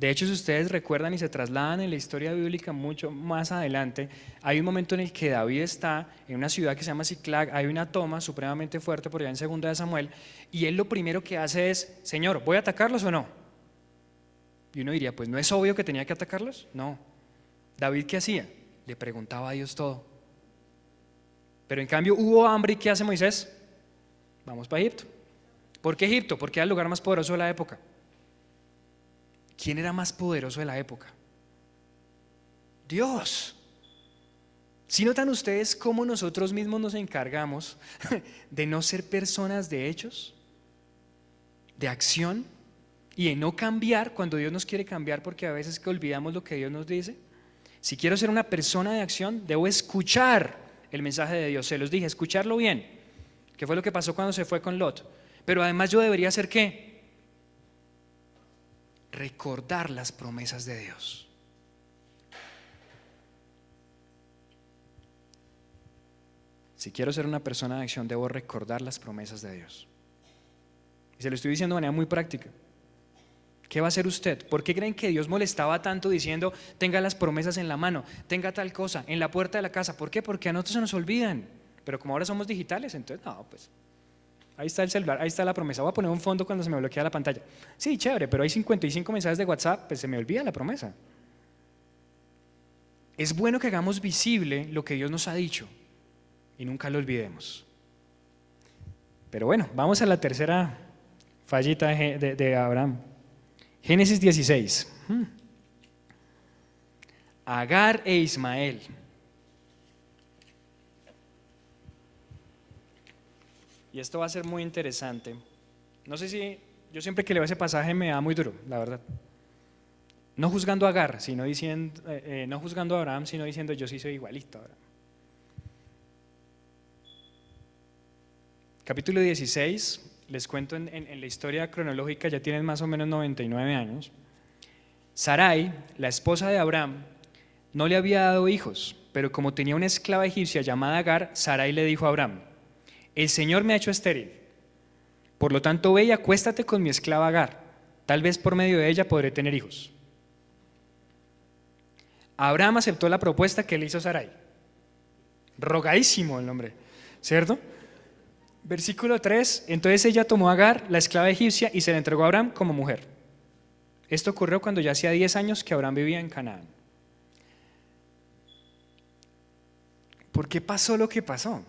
De hecho, si ustedes recuerdan y se trasladan en la historia bíblica mucho más adelante, hay un momento en el que David está en una ciudad que se llama Ciclag, hay una toma supremamente fuerte por allá en segunda de Samuel, y él lo primero que hace es, Señor, ¿voy a atacarlos o no? Y uno diría, pues no es obvio que tenía que atacarlos. No. David, ¿qué hacía? Le preguntaba a Dios todo. Pero en cambio hubo hambre y ¿qué hace Moisés? Vamos para Egipto. ¿Por qué Egipto? Porque era el lugar más poderoso de la época. ¿Quién era más poderoso de la época? Dios. Si notan ustedes cómo nosotros mismos nos encargamos de no ser personas de hechos, de acción y de no cambiar cuando Dios nos quiere cambiar porque a veces que olvidamos lo que Dios nos dice. Si quiero ser una persona de acción, debo escuchar el mensaje de Dios. Se los dije, escucharlo bien, que fue lo que pasó cuando se fue con Lot. Pero además yo debería hacer qué? Recordar las promesas de Dios. Si quiero ser una persona de acción, debo recordar las promesas de Dios. Y se lo estoy diciendo de manera muy práctica. ¿Qué va a hacer usted? ¿Por qué creen que Dios molestaba tanto diciendo, tenga las promesas en la mano, tenga tal cosa, en la puerta de la casa? ¿Por qué? Porque a nosotros se nos olvidan. Pero como ahora somos digitales, entonces, no, pues Ahí está el celular, ahí está la promesa. Voy a poner un fondo cuando se me bloquea la pantalla. Sí, chévere, pero hay 55 mensajes de WhatsApp, pues se me olvida la promesa. Es bueno que hagamos visible lo que Dios nos ha dicho y nunca lo olvidemos. Pero bueno, vamos a la tercera fallita de, de- Abraham. Génesis 16. Hmm. Agar e Ismael. Y esto va a ser muy interesante. No sé si, yo siempre que leo ese pasaje me da muy duro, la verdad. No juzgando a Agar, sino diciendo, eh, eh, no juzgando a Abraham, sino diciendo yo sí soy igualito. Capítulo 16, les cuento en, en- en la historia cronológica, ya tienen más o menos 99 años. Sarai, la esposa de Abraham, no le había dado hijos, pero como tenía una esclava egipcia llamada Agar, Sarai le dijo a Abraham, el Señor me ha hecho estéril. Por lo tanto, ve y acuéstate con mi esclava Agar. Tal vez por medio de ella podré tener hijos. Abraham aceptó la propuesta que le hizo Sarai. Rogadísimo el nombre, ¿cierto? Versículo 3. Entonces ella tomó a Agar, la esclava egipcia, y se la entregó a Abraham como mujer. Esto ocurrió cuando ya hacía 10 años que Abraham vivía en Canaán. ¿Por qué pasó lo que pasó?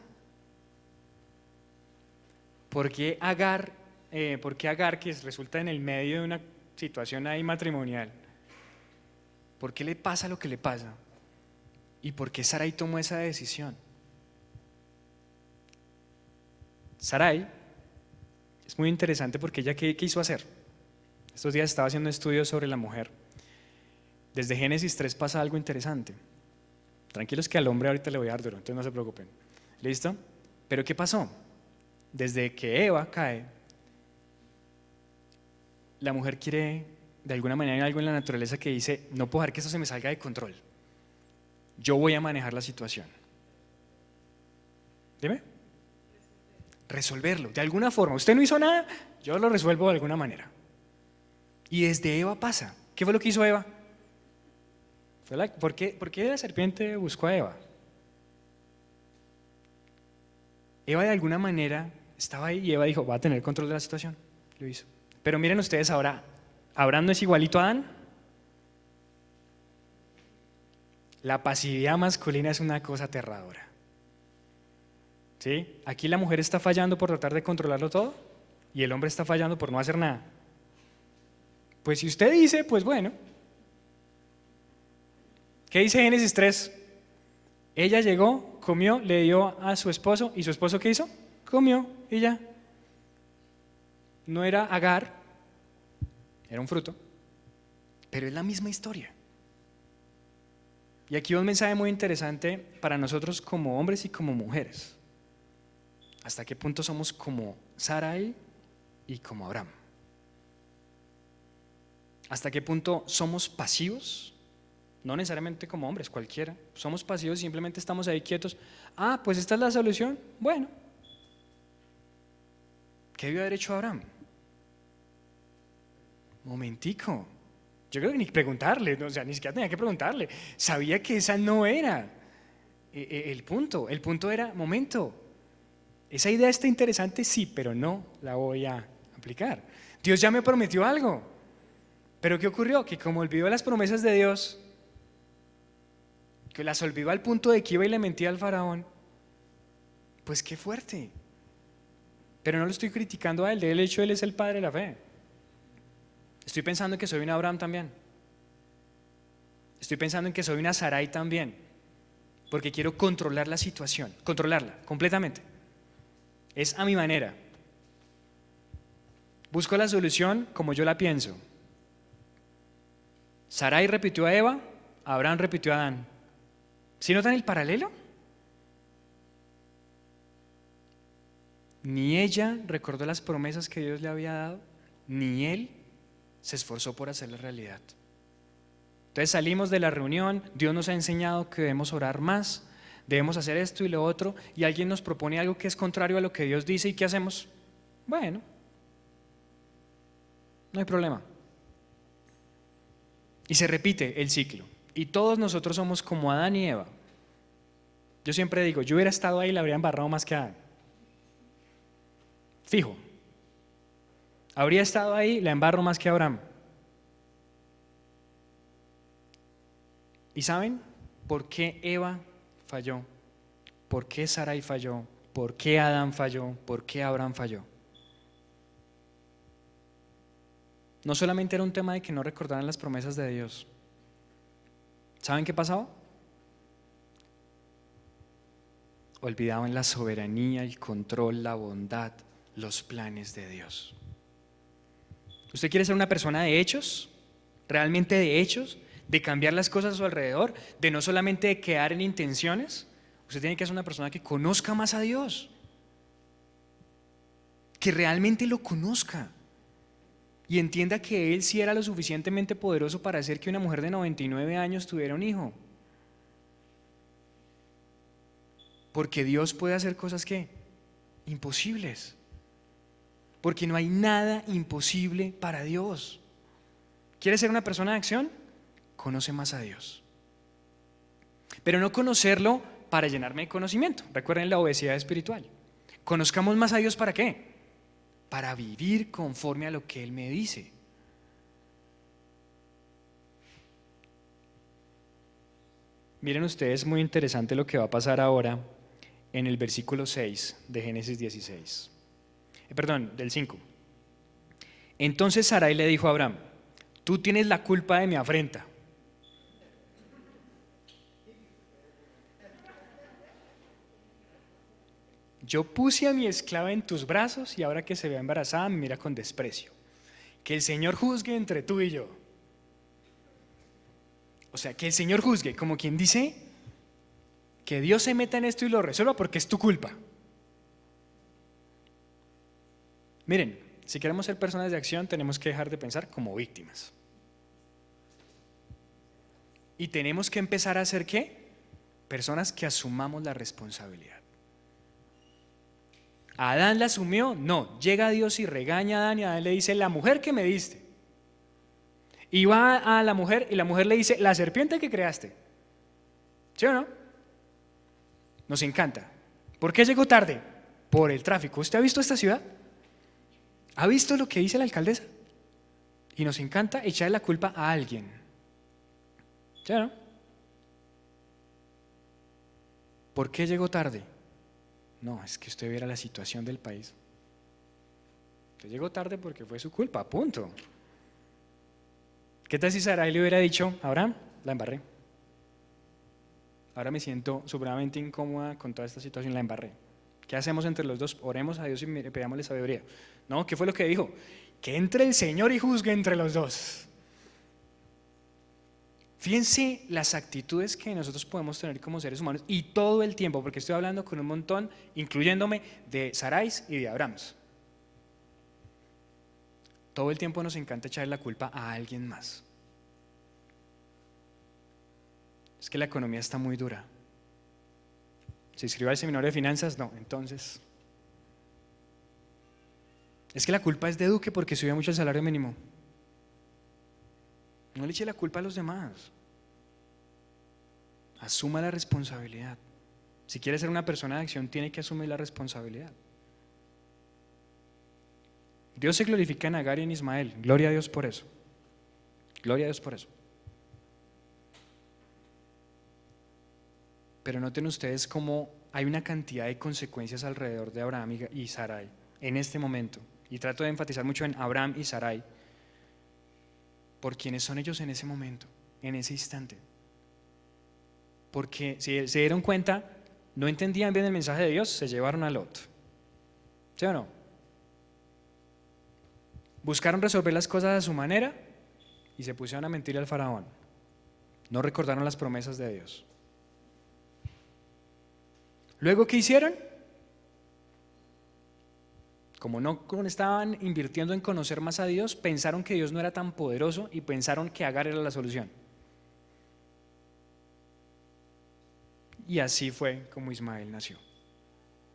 ¿Por qué Agar eh, por qué Agar, que resulta en el medio de una situación ahí matrimonial, por qué le pasa lo que le pasa? ¿Y por qué Sarai tomó esa decisión? Sarai es muy interesante porque ella qué quiso hacer. Estos días estaba haciendo estudios sobre la mujer. Desde Génesis 3 pasa algo interesante. Tranquilos que al hombre ahorita le voy a dar duro, entonces no se preocupen. ¿Listo? Pero ¿qué pasó? Desde que Eva cae, la mujer quiere, de alguna manera, hay algo en la naturaleza que dice, no puedo dejar que eso se me salga de control. Yo voy a manejar la situación. Dime. Resolverlo, de alguna forma. Usted no hizo nada, yo lo resuelvo de alguna manera. Y desde Eva pasa. ¿Qué fue lo que hizo Eva? ¿Por qué, por qué la serpiente buscó a Eva? Eva de alguna manera estaba ahí y Eva dijo, va a tener control de la situación. Lo hizo. Pero miren ustedes ahora, ¿Abraham no es igualito a Adán? La pasividad masculina es una cosa aterradora. ¿Sí? Aquí la mujer está fallando por tratar de controlarlo todo y el hombre está fallando por no hacer nada. Pues si usted dice, pues bueno. ¿Qué dice Génesis 3? Ella llegó, comió, le dio a su esposo y su esposo ¿qué hizo? Comió y ya. No era agar, era un fruto, pero es la misma historia. Y aquí un mensaje muy interesante para nosotros como hombres y como mujeres. ¿Hasta qué punto somos como Sarai y como Abraham? ¿Hasta qué punto somos pasivos? No necesariamente como hombres, cualquiera. Somos pasivos y simplemente estamos ahí quietos. Ah, pues esta es la solución. Bueno. ¿Qué debió haber hecho Abraham? Momentico. Yo creo que ni preguntarle, o sea, ni siquiera tenía que preguntarle. Sabía que esa no era eh, eh, el punto. El punto era, momento, esa idea está interesante, sí, pero no la voy a aplicar. Dios ya me prometió algo. Pero ¿qué ocurrió? Que como olvidó las promesas de Dios, que las olvidó al punto de que iba y le mentía al faraón, pues qué fuerte. Pero no lo estoy criticando a él, de hecho él es el padre de la fe. Estoy pensando en que soy un Abraham también. Estoy pensando en que soy una Sarai también. Porque quiero controlar la situación, controlarla completamente. Es a mi manera. Busco la solución como yo la pienso. Sarai repitió a Eva, Abraham repitió a Adán. ¿Sí notan el paralelo? Ni ella recordó las promesas que Dios le había dado, ni él se esforzó por hacerla realidad. Entonces salimos de la reunión, Dios nos ha enseñado que debemos orar más, debemos hacer esto y lo otro, y alguien nos propone algo que es contrario a lo que Dios dice, ¿y qué hacemos? Bueno, no hay problema. Y se repite el ciclo. Y todos nosotros somos como Adán y Eva. Yo siempre digo, yo hubiera estado ahí y la habría embarrado más que Adán. Fijo. Habría estado ahí, la embarro más que Abraham. ¿Y saben por qué Eva falló? ¿Por qué Sarai falló? ¿Por qué Adán falló? ¿Por qué Abraham falló? No solamente era un tema de que no recordaran las promesas de Dios. ¿Saben qué pasaba? Olvidaban la soberanía, el control, la bondad, los planes de Dios. ¿Usted quiere ser una persona de hechos? ¿Realmente de hechos? ¿De cambiar las cosas a su alrededor? ¿De no solamente de quedar en intenciones? Usted tiene que ser una persona que conozca más a Dios. Que realmente lo conozca. Y entienda que Él sí era lo suficientemente poderoso para hacer que una mujer de 99 años tuviera un hijo. Porque Dios puede hacer cosas que imposibles. Porque no hay nada imposible para Dios. ¿Quieres ser una persona de acción? Conoce más a Dios. Pero no conocerlo para llenarme de conocimiento. Recuerden la obesidad espiritual. Conozcamos más a Dios para qué? Para vivir conforme a lo que Él me dice. Miren ustedes, muy interesante lo que va a pasar ahora en el versículo 6 de Génesis 16. Eh, perdón, del 5. Entonces Sarai le dijo a Abraham, tú tienes la culpa de mi afrenta. Yo puse a mi esclava en tus brazos y ahora que se ve embarazada me mira con desprecio. Que el Señor juzgue entre tú y yo. O sea, que el Señor juzgue, como quien dice, que Dios se meta en esto y lo resuelva porque es tu culpa. Miren, si queremos ser personas de acción tenemos que dejar de pensar como víctimas. Y tenemos que empezar a ser qué? Personas que asumamos la responsabilidad. ¿Adán la asumió? No. Llega Dios y regaña a Adán y Adán le dice, la mujer que me diste. Y va a la mujer y la mujer le dice, la serpiente que creaste. ¿Sí o no? Nos encanta. ¿Por qué llegó tarde? Por el tráfico. ¿Usted ha visto esta ciudad? ¿Ha visto lo que dice la alcaldesa? Y nos encanta echarle la culpa a alguien. ¿Sí o no? ¿Por qué llegó tarde? No, es que usted viera la situación del país. Usted llegó tarde porque fue su culpa, punto. ¿Qué tal si Sarai le hubiera dicho, Abraham, la embarré? Ahora me siento supremamente incómoda con toda esta situación, la embarré. ¿Qué hacemos entre los dos? Oremos a Dios y pedamosle sabiduría. No, ¿qué fue lo que dijo? Que entre el Señor y juzgue entre los dos. Fíjense las actitudes que nosotros podemos tener como seres humanos y todo el tiempo, porque estoy hablando con un montón, incluyéndome de Sarais y de Abrams. Todo el tiempo nos encanta echarle la culpa a alguien más. Es que la economía está muy dura. ¿Se inscribió al seminario de finanzas? No, entonces. Es que la culpa es de Duque porque subió mucho el salario mínimo. No le eche la culpa a los demás. Asuma la responsabilidad. Si quiere ser una persona de acción, tiene que asumir la responsabilidad. Dios se glorifica en Agar y en Ismael. Gloria a Dios por eso. Gloria a Dios por eso. Pero noten ustedes cómo hay una cantidad de consecuencias alrededor de Abraham y Sarai en este momento. Y trato de enfatizar mucho en Abraham y Sarai por quienes son ellos en ese momento, en ese instante. Porque si se dieron cuenta, no entendían bien el mensaje de Dios, se llevaron a Lot. ¿Sí o no? Buscaron resolver las cosas a su manera y se pusieron a mentir al faraón. No recordaron las promesas de Dios. Luego, ¿qué hicieron? Como no estaban invirtiendo en conocer más a Dios, pensaron que Dios no era tan poderoso y pensaron que Agar era la solución. Y así fue como Ismael nació.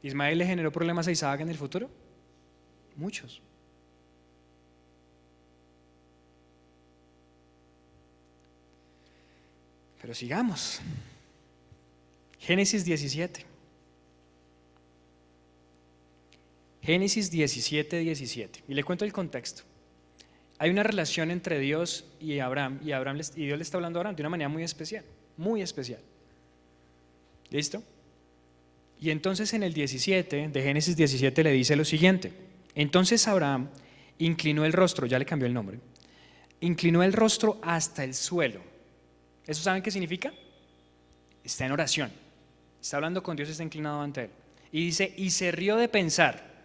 ¿Ismael le generó problemas a Isaac en el futuro? Muchos. Pero sigamos. Génesis 17. Génesis 17, 17. Y le cuento el contexto. Hay una relación entre Dios y Abraham, y, Abraham, Dios le está hablando a Abraham de una manera muy especial, muy especial. ¿Listo? Y entonces en el 17, de Génesis 17, le dice lo siguiente. Entonces Abraham inclinó el rostro, ya le cambió el nombre, inclinó el rostro hasta el suelo. ¿Eso saben qué significa? Está en oración. Está hablando con Dios, está inclinado ante él. Y dice, y se rió de pensar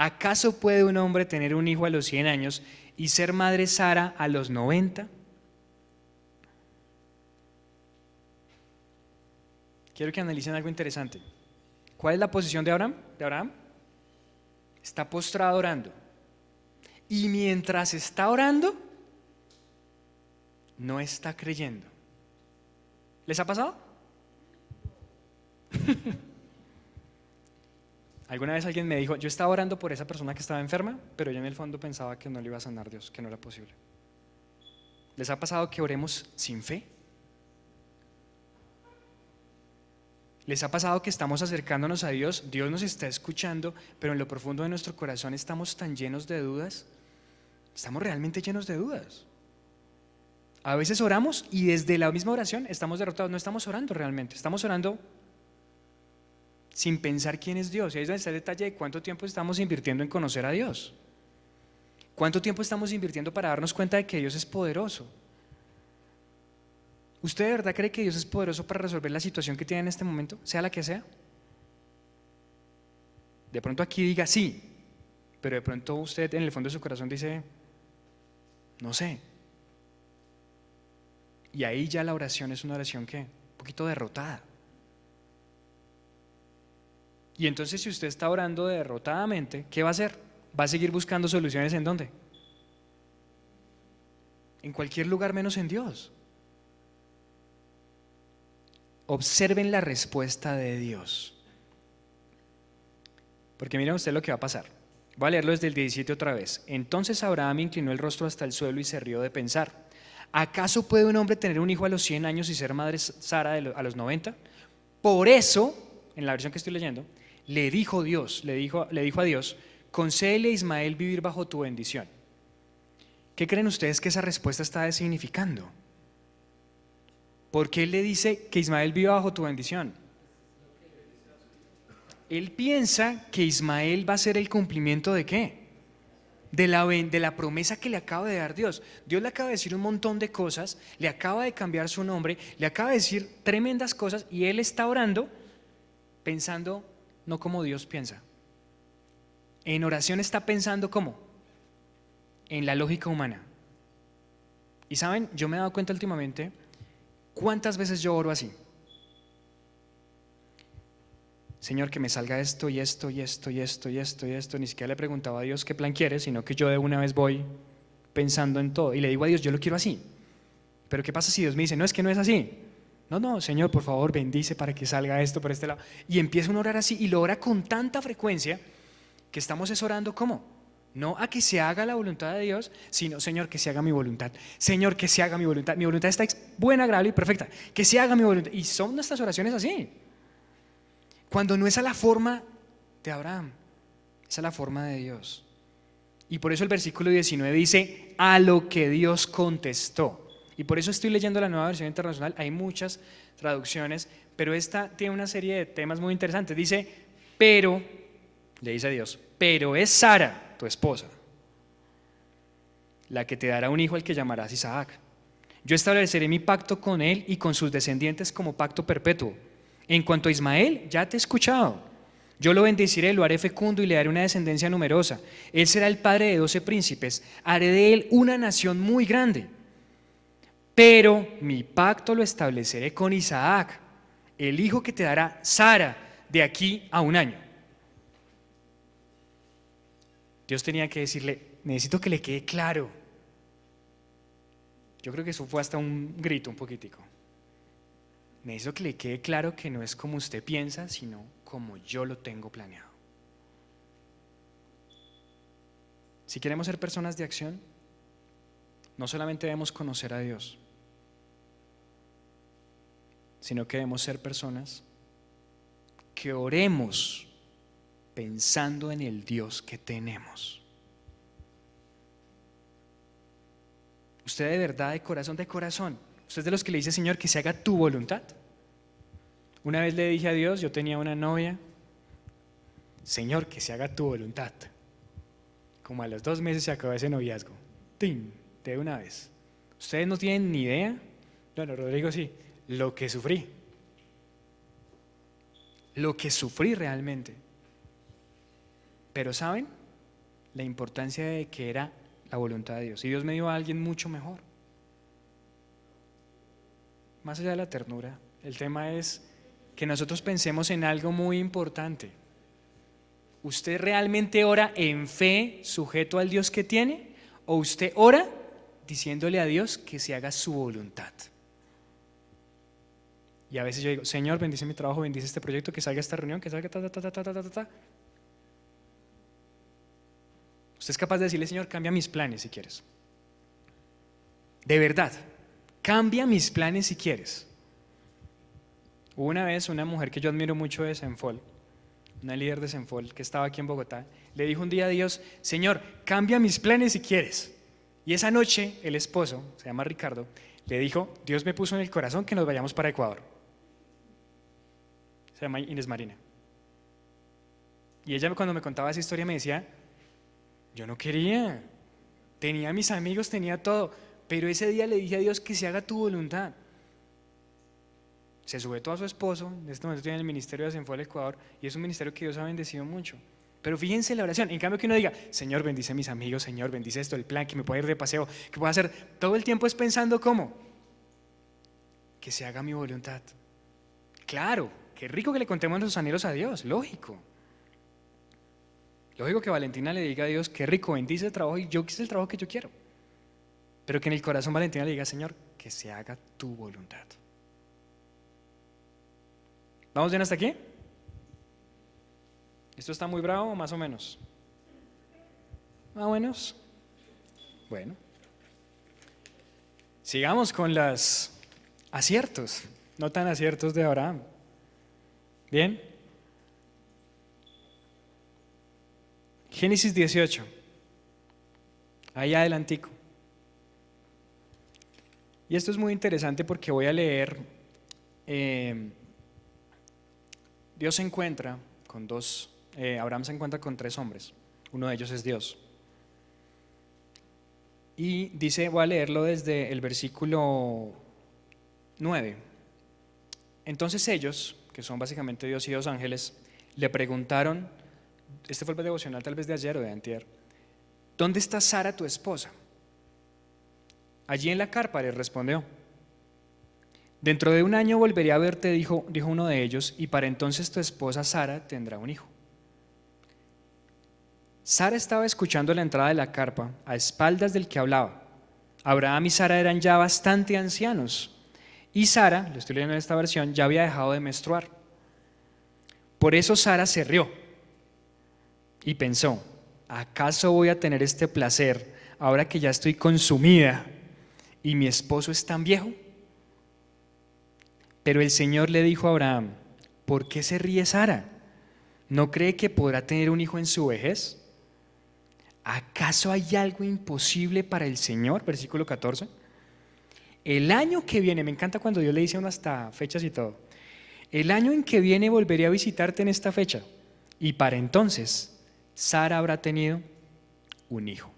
¿Acaso puede un hombre tener un hijo a los 100 años y ser madre Sara a los 90? Quiero que analicen algo interesante. ¿Cuál es la posición de Abraham? De Abraham? Está postrado orando. Y mientras está orando, no está creyendo. ¿Les ha pasado? Alguna vez alguien me dijo, yo estaba orando por esa persona que estaba enferma, pero yo en el fondo pensaba que no le iba a sanar Dios, que no era posible. ¿Les ha pasado que oremos sin fe? ¿Les ha pasado que estamos acercándonos a Dios, Dios nos está escuchando, pero en lo profundo de nuestro corazón estamos tan llenos de dudas? Estamos realmente llenos de dudas. A veces oramos y desde la misma oración estamos derrotados, no estamos orando realmente, estamos orando sin pensar quién es Dios. Y ahí es donde está el detalle de cuánto tiempo estamos invirtiendo en conocer a Dios. ¿Cuánto tiempo estamos invirtiendo para darnos cuenta de que Dios es poderoso? ¿Usted de verdad cree que Dios es poderoso para resolver la situación que tiene en este momento, sea la que sea? De pronto aquí diga sí, pero de pronto usted en el fondo de su corazón dice, no sé. Y ahí ya la oración es una oración que, un poquito derrotada. Y entonces si usted está orando derrotadamente, ¿qué va a hacer? ¿Va a seguir buscando soluciones en dónde? En cualquier lugar menos en Dios. Observen la respuesta de Dios. Porque miren usted lo que va a pasar. Voy a leerlo desde el 17 otra vez. Entonces Abraham inclinó el rostro hasta el suelo y se rió de pensar. ¿Acaso puede un hombre tener un hijo a los 100 años y ser madre Sara a los 90? Por eso, en la versión que estoy leyendo, le dijo Dios, le dijo, le dijo a Dios, concédele a Ismael vivir bajo tu bendición. ¿Qué creen ustedes que esa respuesta está significando? ¿Por qué él le dice que Ismael viva bajo tu bendición? Él piensa que Ismael va a ser el cumplimiento de qué? De la, de la promesa que le acaba de dar Dios. Dios le acaba de decir un montón de cosas, le acaba de cambiar su nombre, le acaba de decir tremendas cosas y él está orando pensando no como Dios piensa. En oración está pensando cómo? En la lógica humana. Y saben, yo me he dado cuenta últimamente cuántas veces yo oro así. Señor, que me salga esto y esto y esto y esto y esto y esto. Ni siquiera le preguntaba a Dios qué plan quiere, sino que yo de una vez voy pensando en todo. Y le digo a Dios, yo lo quiero así. Pero ¿qué pasa si Dios me dice, no, es que no es así? No, no, Señor, por favor, bendice para que salga esto por este lado. Y empieza a orar así y lo ora con tanta frecuencia que estamos es orando ¿cómo? No a que se haga la voluntad de Dios, sino, Señor, que se haga mi voluntad. Señor, que se haga mi voluntad. Mi voluntad está buena, agradable y perfecta. Que se haga mi voluntad. Y son nuestras oraciones así. Cuando no es a la forma de Abraham, es a la forma de Dios. Y por eso el versículo 19 dice, a lo que Dios contestó. Y por eso estoy leyendo la nueva versión internacional. Hay muchas traducciones, pero esta tiene una serie de temas muy interesantes. Dice, pero, le dice Dios, pero es Sara, tu esposa, la que te dará un hijo al que llamarás Isaac. Yo estableceré mi pacto con él y con sus descendientes como pacto perpetuo. En cuanto a Ismael, ya te he escuchado. Yo lo bendeciré, lo haré fecundo y le daré una descendencia numerosa. Él será el padre de doce príncipes. Haré de él una nación muy grande. Pero mi pacto lo estableceré con Isaac, el hijo que te dará Sara de aquí a un año. Dios tenía que decirle, necesito que le quede claro. Yo creo que eso fue hasta un grito un poquitico. Necesito que le quede claro que no es como usted piensa, sino como yo lo tengo planeado. Si queremos ser personas de acción, no solamente debemos conocer a Dios, sino que debemos ser personas que oremos pensando en el Dios que tenemos. Usted de verdad, de corazón, de corazón, usted es de los que le dice, Señor, que se haga tu voluntad. Una vez le dije a Dios, yo tenía una novia, Señor, que se haga tu voluntad. Como a los dos meses se acabó ese noviazgo. ¡Tin! De una vez. Ustedes no tienen ni idea, bueno, Rodrigo sí, lo que sufrí. Lo que sufrí realmente. Pero ¿saben? La importancia de que era la voluntad de Dios. Y Dios me dio a alguien mucho mejor. Más allá de la ternura, el tema es que nosotros pensemos en algo muy importante. ¿Usted realmente ora en fe, sujeto al Dios que tiene? ¿O usted ora diciéndole a Dios que se haga su voluntad? Y a veces yo digo, Señor, bendice mi trabajo, bendice este proyecto, que salga esta reunión, que salga ta, ta, ta, ta, ta, ta, ta. Usted es capaz de decirle, Señor, cambia mis planes si quieres. De verdad, cambia mis planes si quieres. Una vez una mujer que yo admiro mucho de Senfol, una líder de Senfol que estaba aquí en Bogotá, le dijo un día a Dios, Señor, cambia mis planes si quieres. Y esa noche el esposo, se llama Ricardo, le dijo, Dios me puso en el corazón que nos vayamos para Ecuador. Se llama Inés Marina. Y ella cuando me contaba esa historia me decía, yo no quería, tenía mis amigos, tenía todo, pero ese día le dije a Dios que se haga tu voluntad. Se sube todo a su esposo, en este momento tiene el ministerio de Asenfo del Ecuador y es un ministerio que Dios ha bendecido mucho. Pero fíjense en la oración, en cambio que uno diga, Señor, bendice a mis amigos, Señor, bendice esto, el plan, que me pueda ir de paseo, que pueda hacer, todo el tiempo es pensando cómo, que se haga mi voluntad. Claro, qué rico que le contemos nuestros anhelos a Dios, lógico. Lógico que Valentina le diga a Dios, qué rico, bendice el trabajo y yo quise el trabajo que yo quiero. Pero que en el corazón Valentina le diga, Señor, que se haga tu voluntad. ¿Vamos bien hasta aquí? ¿Esto está muy bravo más o menos? Más o menos. Bueno. Sigamos con los aciertos, no tan aciertos de Abraham. ¿Bien? Génesis 18. Ahí adelantico. Y esto es muy interesante porque voy a leer, eh, Dios se encuentra con dos, eh, Abraham se encuentra con tres hombres, uno de ellos es Dios. Y dice, voy a leerlo desde el versículo 9. Entonces ellos, que son básicamente Dios y dos ángeles, le preguntaron, este fue el devocional tal vez de ayer o de antier, ¿dónde está Sara tu esposa? Allí en la carpa le respondió. Dentro de un año volveré a verte, dijo, dijo uno de ellos, y para entonces tu esposa Sara tendrá un hijo. Sara estaba escuchando la entrada de la carpa a espaldas del que hablaba. Abraham y Sara eran ya bastante ancianos. Y Sara, lo estoy leyendo en esta versión, ya había dejado de menstruar. Por eso Sara se rió y pensó, ¿acaso voy a tener este placer ahora que ya estoy consumida y mi esposo es tan viejo? Pero el Señor le dijo a Abraham, ¿por qué se ríe Sara? ¿No cree que podrá tener un hijo en su vejez? ¿Acaso hay algo imposible para el Señor? Versículo 14. El año que viene, me encanta cuando Dios le dice uno hasta fechas y todo. El año en que viene volveré a visitarte en esta fecha. Y para entonces, Sara habrá tenido un hijo.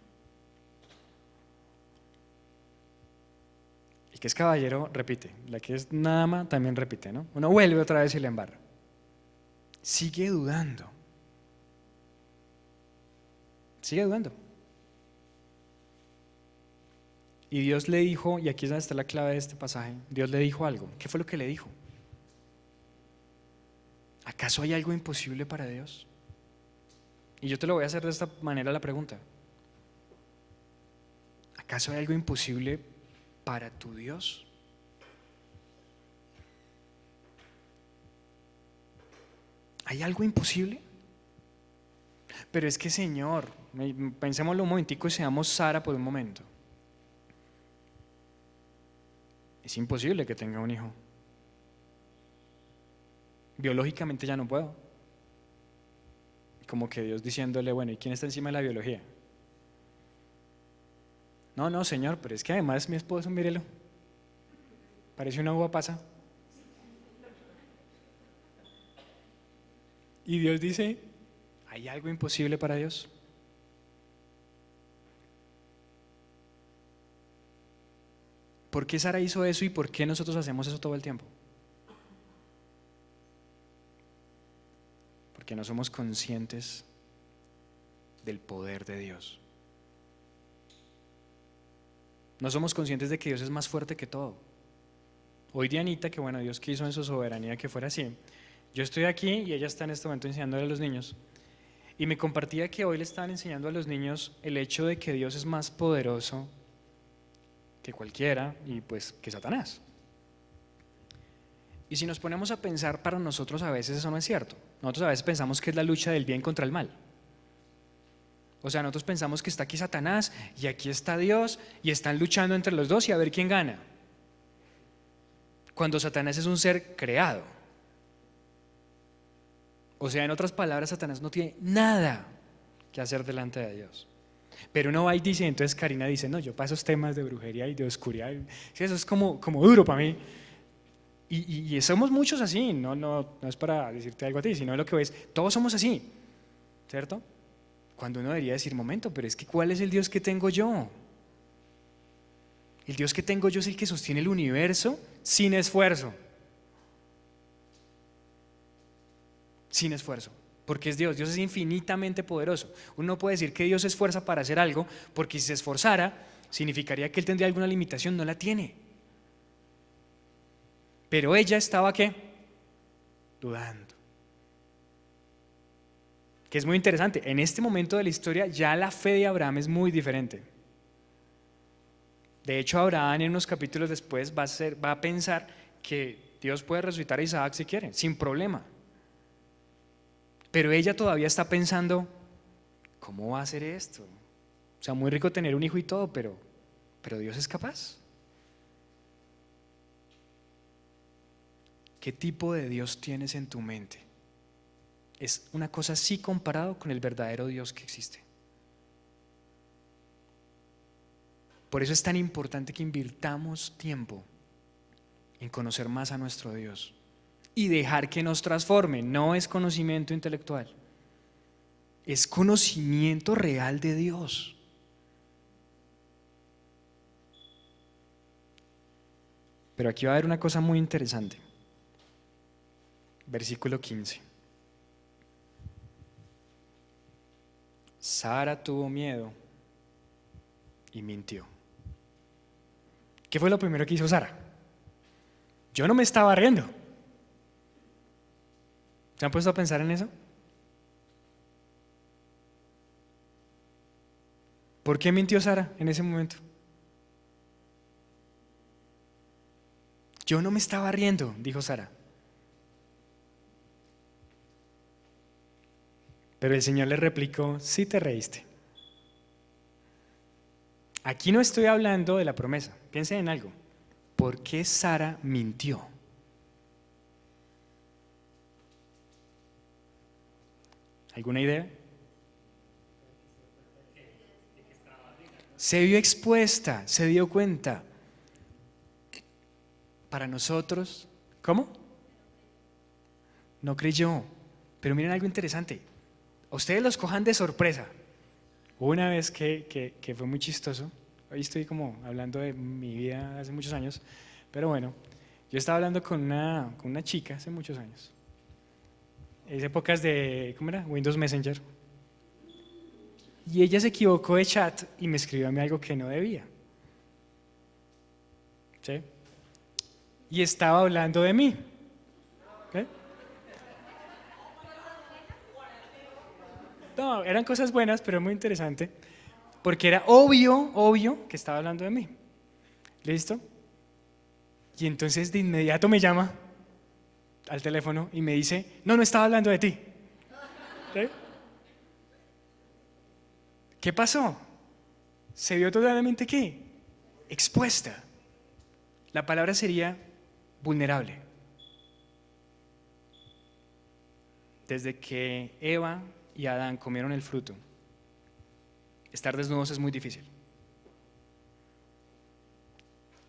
El que es caballero repite, la que es dama también repite, ¿no? Uno vuelve otra vez y le embarra. Sigue dudando. Sigue dudando. Y Dios le dijo, y aquí es donde está la clave de este pasaje, Dios le dijo algo. ¿Qué fue lo que le dijo? ¿Acaso hay algo imposible para Dios? Y yo te lo voy a hacer de esta manera la pregunta. ¿Acaso hay algo imposible para tu Dios? ¿Hay algo imposible? Pero es que, Señor, pensémoslo un momentico y seamos Sara por un momento. Es imposible que tenga un hijo. Biológicamente ya no puedo. Como que Dios diciéndole, bueno, ¿y quién está encima de la biología? No, no, Señor, pero es que además mi esposo, mírelo, parece una uva pasa. Y Dios dice, ¿hay algo imposible para Dios? ¿Por qué Sara hizo eso y por qué nosotros hacemos eso todo el tiempo? Porque no somos conscientes del poder de Dios. No somos conscientes de que Dios es más fuerte que todo. Hoy Dianita, que bueno, Dios quiso en su soberanía que fuera así. Yo estoy aquí y ella está en este momento enseñándole a los niños. Y me compartía que hoy le estaban enseñando a los niños el hecho de que Dios es más poderoso que cualquiera y pues que Satanás. Y si nos ponemos a pensar para nosotros a veces eso no es cierto. Nosotros a veces pensamos que es la lucha del bien contra el mal. O sea, nosotros pensamos que está aquí Satanás y aquí está Dios y están luchando entre los dos y a ver quién gana. Cuando Satanás es un ser creado. O sea, en otras palabras, Satanás no tiene nada que hacer delante de Dios. Pero uno va y dice, entonces Karina dice, no, yo paso temas de brujería y de oscuridad. Eso es como, como duro para mí. Y, y, somos muchos así, no, no, no es para decirte algo a ti, sino lo que ves, todos somos así, ¿cierto? Cuando uno debería decir, momento, pero es que ¿cuál es el Dios que tengo yo? El Dios que tengo yo es el que sostiene el universo sin esfuerzo. Sin esfuerzo. Porque es Dios. Dios es infinitamente poderoso. Uno no puede decir que Dios se esfuerza para hacer algo, porque si se esforzara, significaría que Él tendría alguna limitación. No la tiene. Pero ella estaba qué? Dudando. Que es muy interesante. En este momento de la historia ya la fe de Abraham es muy diferente. De hecho, Abraham en unos capítulos después va a, ser, va a pensar que Dios puede resucitar a Isaac si quiere, sin problema. Pero ella todavía está pensando, ¿cómo va a ser esto? O sea, muy rico tener un hijo y todo, pero, pero Dios es capaz. ¿Qué tipo de Dios tienes en tu mente? Es una cosa así comparado con el verdadero Dios que existe. Por eso es tan importante que invirtamos tiempo en conocer más a nuestro Dios y dejar que nos transforme. No es conocimiento intelectual, es conocimiento real de Dios. Pero aquí va a haber una cosa muy interesante. Versículo 15. Sara tuvo miedo y mintió. ¿Qué fue lo primero que hizo Sara? Yo no me estaba riendo. ¿Se han puesto a pensar en eso? ¿Por qué mintió Sara en ese momento? Yo no me estaba riendo, dijo Sara. Pero el Señor le replicó, sí te reíste. Aquí no estoy hablando de la promesa. Piensen en algo. ¿Por qué Sara mintió? ¿Alguna idea? Se vio expuesta, se dio cuenta. Para nosotros, ¿cómo? No creyó. Pero miren algo interesante. Ustedes los cojan de sorpresa. Una vez que, que, que fue muy chistoso. Hoy estoy como hablando de mi vida hace muchos años. Pero bueno, yo estaba hablando con una, con una chica hace muchos años. Es épocas de, ¿cómo era? Windows Messenger. Y ella se equivocó de chat y me escribió a mí algo que no debía. ¿Sí? Y estaba hablando de mí. No, eran cosas buenas, pero muy interesante. Porque era obvio, obvio que estaba hablando de mí. ¿Listo? Y entonces de inmediato me llama al teléfono y me dice, no, no estaba hablando de ti. ¿Qué pasó? Se vio totalmente qué? Expuesta. La palabra sería vulnerable. Desde que Eva y Adán comieron el fruto, estar desnudos es muy difícil.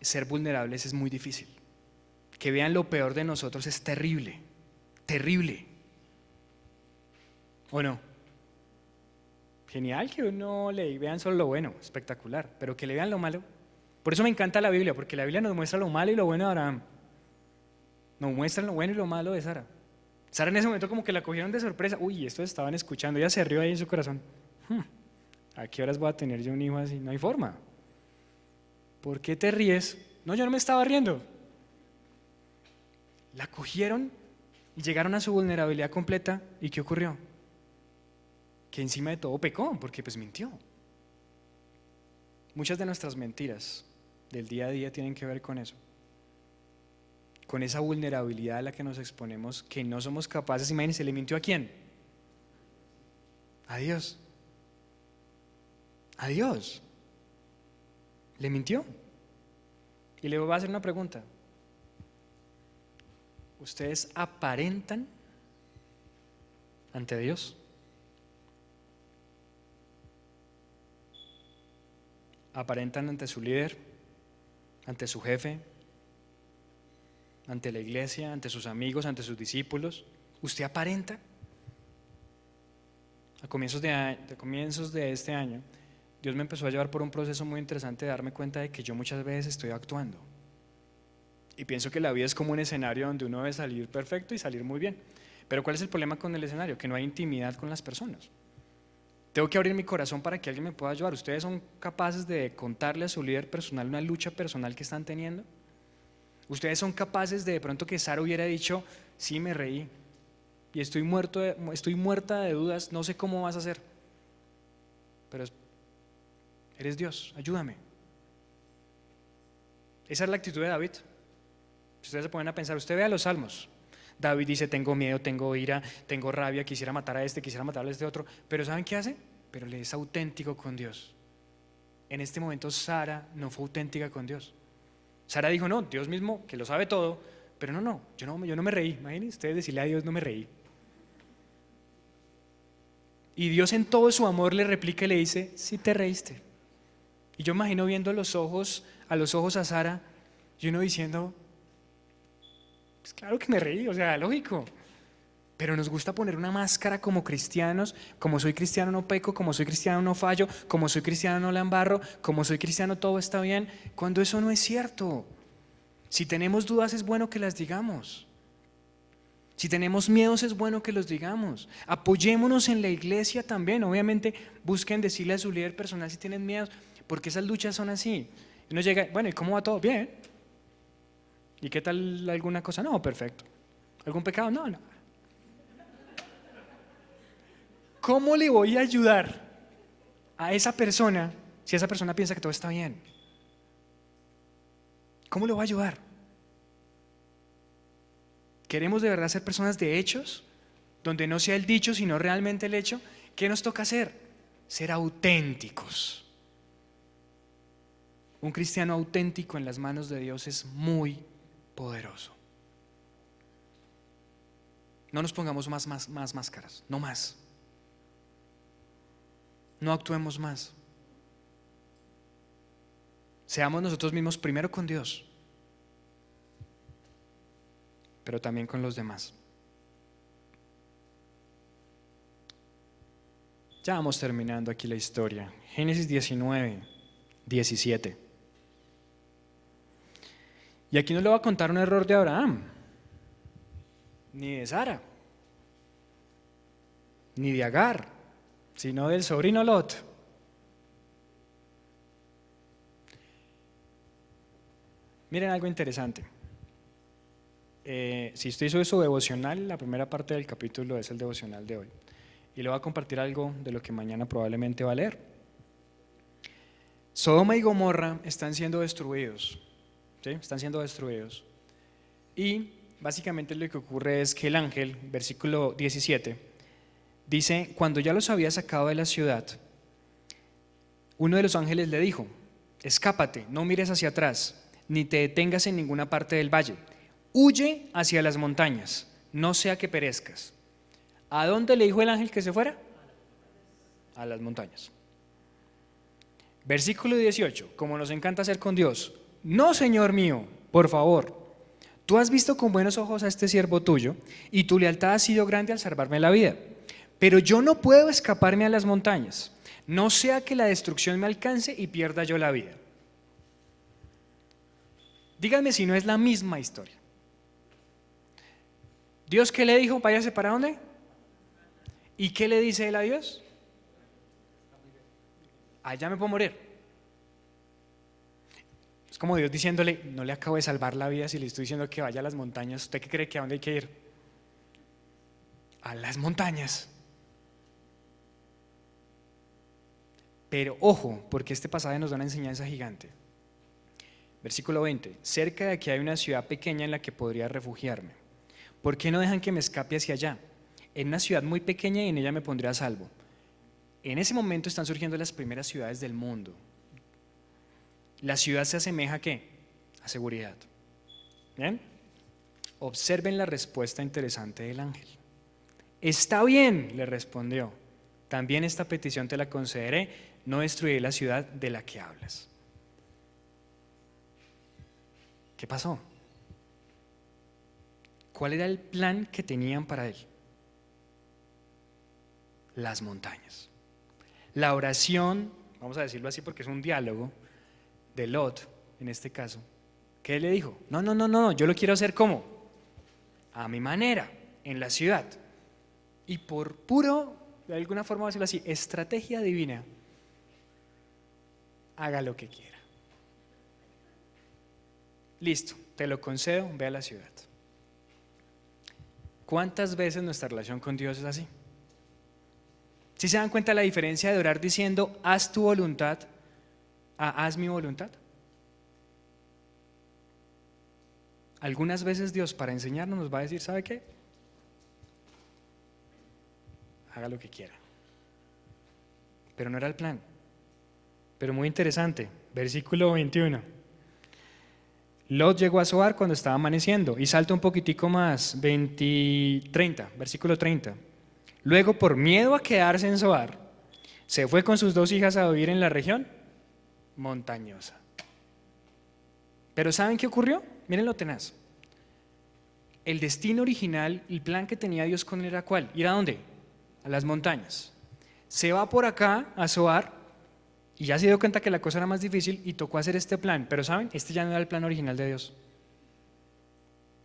Ser vulnerables es muy difícil. Que vean lo peor de nosotros es terrible, terrible. ¿O no? Genial que uno le vean solo lo bueno, espectacular, pero que le vean lo malo. Por eso me encanta la Biblia, porque la Biblia nos muestra lo malo y lo bueno de Abraham. Nos muestra lo bueno y lo malo de Sara. Sara en ese momento como que la cogieron de sorpresa. Uy, estos estaban escuchando. Ella se rió ahí en su corazón. Hmm, ¿A qué horas voy a tener yo un hijo así? No hay forma. ¿Por qué te ríes? No, yo no me estaba riendo. La cogieron y llegaron a su vulnerabilidad completa. ¿Y qué ocurrió? Que encima de todo pecó, porque pues mintió. Muchas de nuestras mentiras del día a día tienen que ver con eso. Con esa vulnerabilidad a la que nos exponemos, que no somos capaces. Imagínense, ¿le mintió a quién? A Dios. A Dios. ¿Le mintió? Y le voy a hacer una pregunta. ¿Ustedes aparentan ante Dios? ¿Aparentan ante su líder? ¿Ante su jefe? ¿Ante la iglesia? ¿Ante sus amigos? ¿Ante sus discípulos? ¿Usted aparenta? a comienzos de, comienzos de este año, Dios me empezó a llevar por un proceso muy interesante de darme cuenta de que yo muchas veces estoy actuando. Y pienso que la vida es como un escenario donde uno debe salir perfecto y salir muy bien. Pero ¿cuál es el problema con el escenario? Que no hay intimidad con las personas. Tengo que abrir mi corazón para que alguien me pueda ayudar. ¿Ustedes son capaces de contarle a su líder personal una lucha personal que están teniendo? ¿Ustedes son capaces de de pronto que Sara hubiera dicho, sí me reí y estoy, muerto de- estoy muerta de dudas, no sé cómo vas a hacer? Pero es- eres Dios, ayúdame. Esa es la actitud de David. Ustedes se ponen a pensar, usted vea los salmos. David dice, tengo miedo, tengo ira, tengo rabia, quisiera matar a este, quisiera matar a este otro. Pero ¿saben qué hace? Pero le es auténtico con Dios. En este momento Sara no fue auténtica con Dios. Sara dijo, no, Dios mismo, que lo sabe todo, pero no, no, yo no, yo no me reí. Imagínense ustedes decirle a Dios, no me reí. Y Dios en todo su amor le replica y le dice, sí te reíste. Y yo imagino viendo los ojos, a los ojos a Sara, y uno diciendo, pues claro que me reí, o sea, lógico. Pero nos gusta poner una máscara como cristianos, como soy cristiano no peco, como soy cristiano no fallo, como soy cristiano no la embarro, como soy cristiano todo está bien, cuando eso no es cierto. Si tenemos dudas es bueno que las digamos. Si tenemos miedos es bueno que los digamos. Apoyémonos en la iglesia también. Obviamente busquen decirle a su líder personal si tienen miedos, porque esas luchas son así. Uno llega, bueno, ¿y cómo va todo? Bien. ¿Y qué tal alguna cosa? No, perfecto. ¿Algún pecado? No, no. ¿Cómo le voy a ayudar a esa persona si esa persona piensa que todo está bien? ¿Cómo le voy a ayudar? ¿Queremos de verdad ser personas de hechos? Donde no sea el dicho, sino realmente el hecho. ¿Qué nos toca hacer? Ser auténticos. Un cristiano auténtico en las manos de Dios es muy poderoso. No nos pongamos más, más, más máscaras, no más. No actuemos más. Seamos nosotros mismos primero con Dios, pero también con los demás. Ya vamos terminando aquí la historia. Génesis 19, 17. Y aquí no le voy a contar un error de Abraham, ni de Sara, ni de Agar, sino del sobrino Lot. Miren algo interesante. Eh, si usted hizo su devocional, la primera parte del capítulo es el devocional de hoy. Y le voy a compartir algo de lo que mañana probablemente va a leer. Sodoma y Gomorra están siendo destruidos. Están siendo destruidos. Y básicamente lo que ocurre es que el ángel, versículo 17, dice, cuando ya los había sacado de la ciudad, uno de los ángeles le dijo, escápate, no mires hacia atrás, ni te detengas en ninguna parte del valle. Huye hacia las montañas, no sea que perezcas. ¿A dónde le dijo el ángel que se fuera? A las montañas. Versículo 18, como nos encanta hacer con Dios. No, Señor mío, por favor. Tú has visto con buenos ojos a este siervo tuyo y tu lealtad ha sido grande al salvarme la vida. Pero yo no puedo escaparme a las montañas, no sea que la destrucción me alcance y pierda yo la vida. Díganme si no es la misma historia. Dios qué le dijo, váyase para dónde? ¿Y qué le dice él a Dios? Allá me puedo morir. Como Dios diciéndole, no le acabo de salvar la vida si le estoy diciendo que vaya a las montañas. ¿Usted qué cree que a dónde hay que ir? A las montañas. Pero ojo, porque este pasaje nos da una enseñanza gigante. Versículo 20. Cerca de aquí hay una ciudad pequeña en la que podría refugiarme. ¿Por qué no dejan que me escape hacia allá? En una ciudad muy pequeña y en ella me pondré a salvo. En ese momento están surgiendo las primeras ciudades del mundo. La ciudad se asemeja a qué? A seguridad. ¿Bien? Observen la respuesta interesante del ángel. Está bien, le respondió. También esta petición te la concederé. No destruiré la ciudad de la que hablas. ¿Qué pasó? ¿Cuál era el plan que tenían para él? las montañas. La oración, vamos a decirlo así porque es un diálogo de Lot, en este caso, ¿qué le dijo? No, no, no, no, yo lo quiero hacer como a mi manera, en la ciudad. Y por puro, de alguna forma, decirlo así, estrategia divina, haga lo que quiera. Listo, te lo concedo, ve a la ciudad. ¿Cuántas veces nuestra relación con Dios es así? Si se dan cuenta la diferencia de orar diciendo, haz tu voluntad, a haz mi voluntad? Algunas veces Dios para enseñarnos nos va a decir, ¿sabe qué? Haga lo que quiera. Pero no era el plan. Pero muy interesante, versículo 21. Lot llegó a Zoar cuando estaba amaneciendo y salta un poquitico más, 20, 30, versículo 30. Luego, por miedo a quedarse en Zoar, se fue con sus dos hijas a vivir en la región montañosa. Pero ¿saben qué ocurrió? Miren lo tenaz. El destino original, el plan que tenía Dios con él era cuál? ¿Ir a dónde? A las montañas. Se va por acá a Zoar y ya se dio cuenta que la cosa era más difícil y tocó hacer este plan. Pero ¿saben? Este ya no era el plan original de Dios.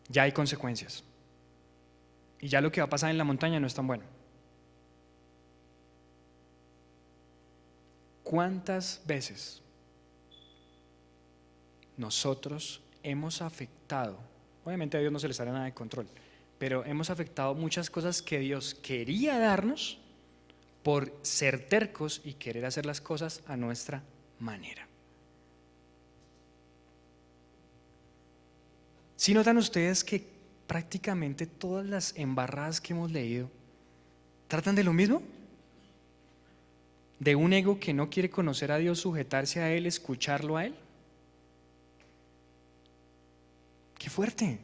Ya hay consecuencias. Y ya lo que va a pasar en la montaña no es tan bueno. ¿Cuántas veces nosotros hemos afectado, obviamente a Dios no se le sale nada de control, pero hemos afectado muchas cosas que Dios quería darnos por ser tercos y querer hacer las cosas a nuestra manera. Si notan ustedes que prácticamente todas las embarradas que hemos leído tratan de lo mismo? De un ego que no quiere conocer a Dios, sujetarse a Él, escucharlo a Él. Qué fuerte.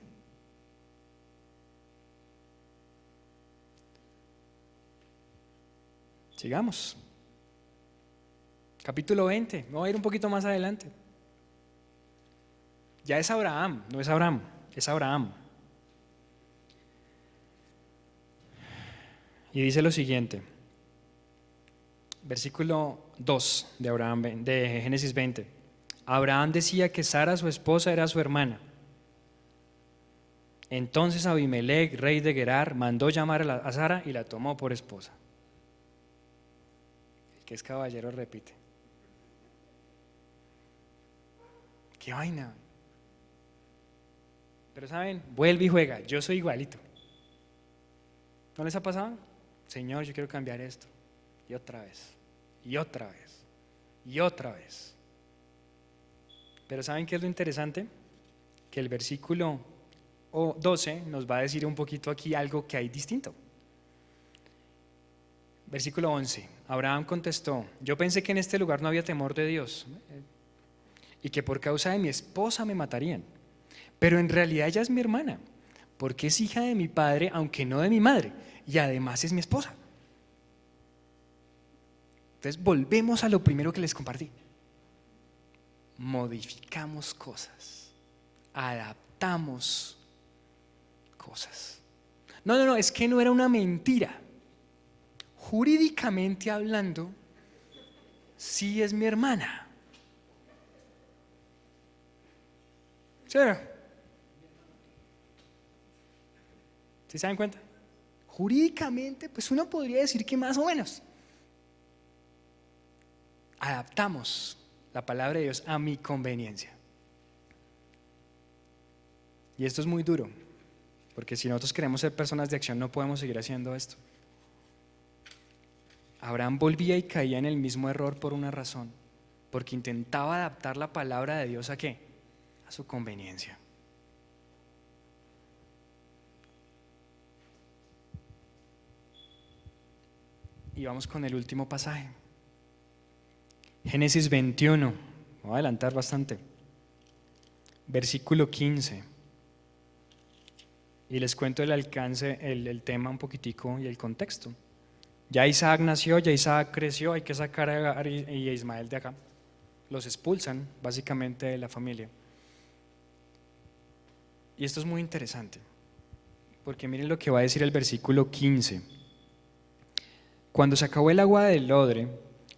Sigamos. Capítulo 20. Voy a ir un poquito más adelante. Ya es Abraham, no es Abraham, es Abraham. Y dice lo siguiente. Versículo 2 de, Abraham, de Génesis 20. Abraham decía que Sara, su esposa, era su hermana. Entonces Abimelech, rey de Gerar, mandó llamar a, Sara y la tomó por esposa. El que es caballero repite. Qué vaina. Pero saben, vuelve y juega. Yo soy igualito. ¿No les ha pasado? Señor, yo quiero cambiar esto. Y otra vez. Y otra vez. Y otra vez. Pero ¿saben qué es lo interesante? Que el versículo o 12 nos va a decir un poquito aquí algo que hay distinto. Versículo 11. Abraham contestó, yo pensé que en este lugar no había temor de Dios y que por causa de mi esposa me matarían. Pero en realidad ella es mi hermana, porque es hija de mi padre, aunque no de mi madre, y además es mi esposa. Entonces volvemos a lo primero que les compartí. Modificamos cosas, adaptamos cosas. No, no, no, es que no era una mentira. Jurídicamente hablando, sí es mi hermana. ¿Sí se dan cuenta? Jurídicamente, pues uno podría decir que más o menos. Adaptamos la palabra de Dios a mi conveniencia. Y esto es muy duro, porque si nosotros queremos ser personas de acción no podemos seguir haciendo esto. Abraham volvía y caía en el mismo error por una razón, porque intentaba adaptar la palabra de Dios a qué? A su conveniencia. Y vamos con el último pasaje. Génesis 21. Voy a adelantar bastante. Versículo 15. Y les cuento el alcance, el, tema un poquitico y el contexto. Ya Isaac nació, ya Isaac creció, hay que sacar a Agar y y a Ismael de acá. Los expulsan básicamente de la familia. Y esto es muy interesante, porque miren lo que va a decir el versículo 15. Cuando se acabó el agua del odre,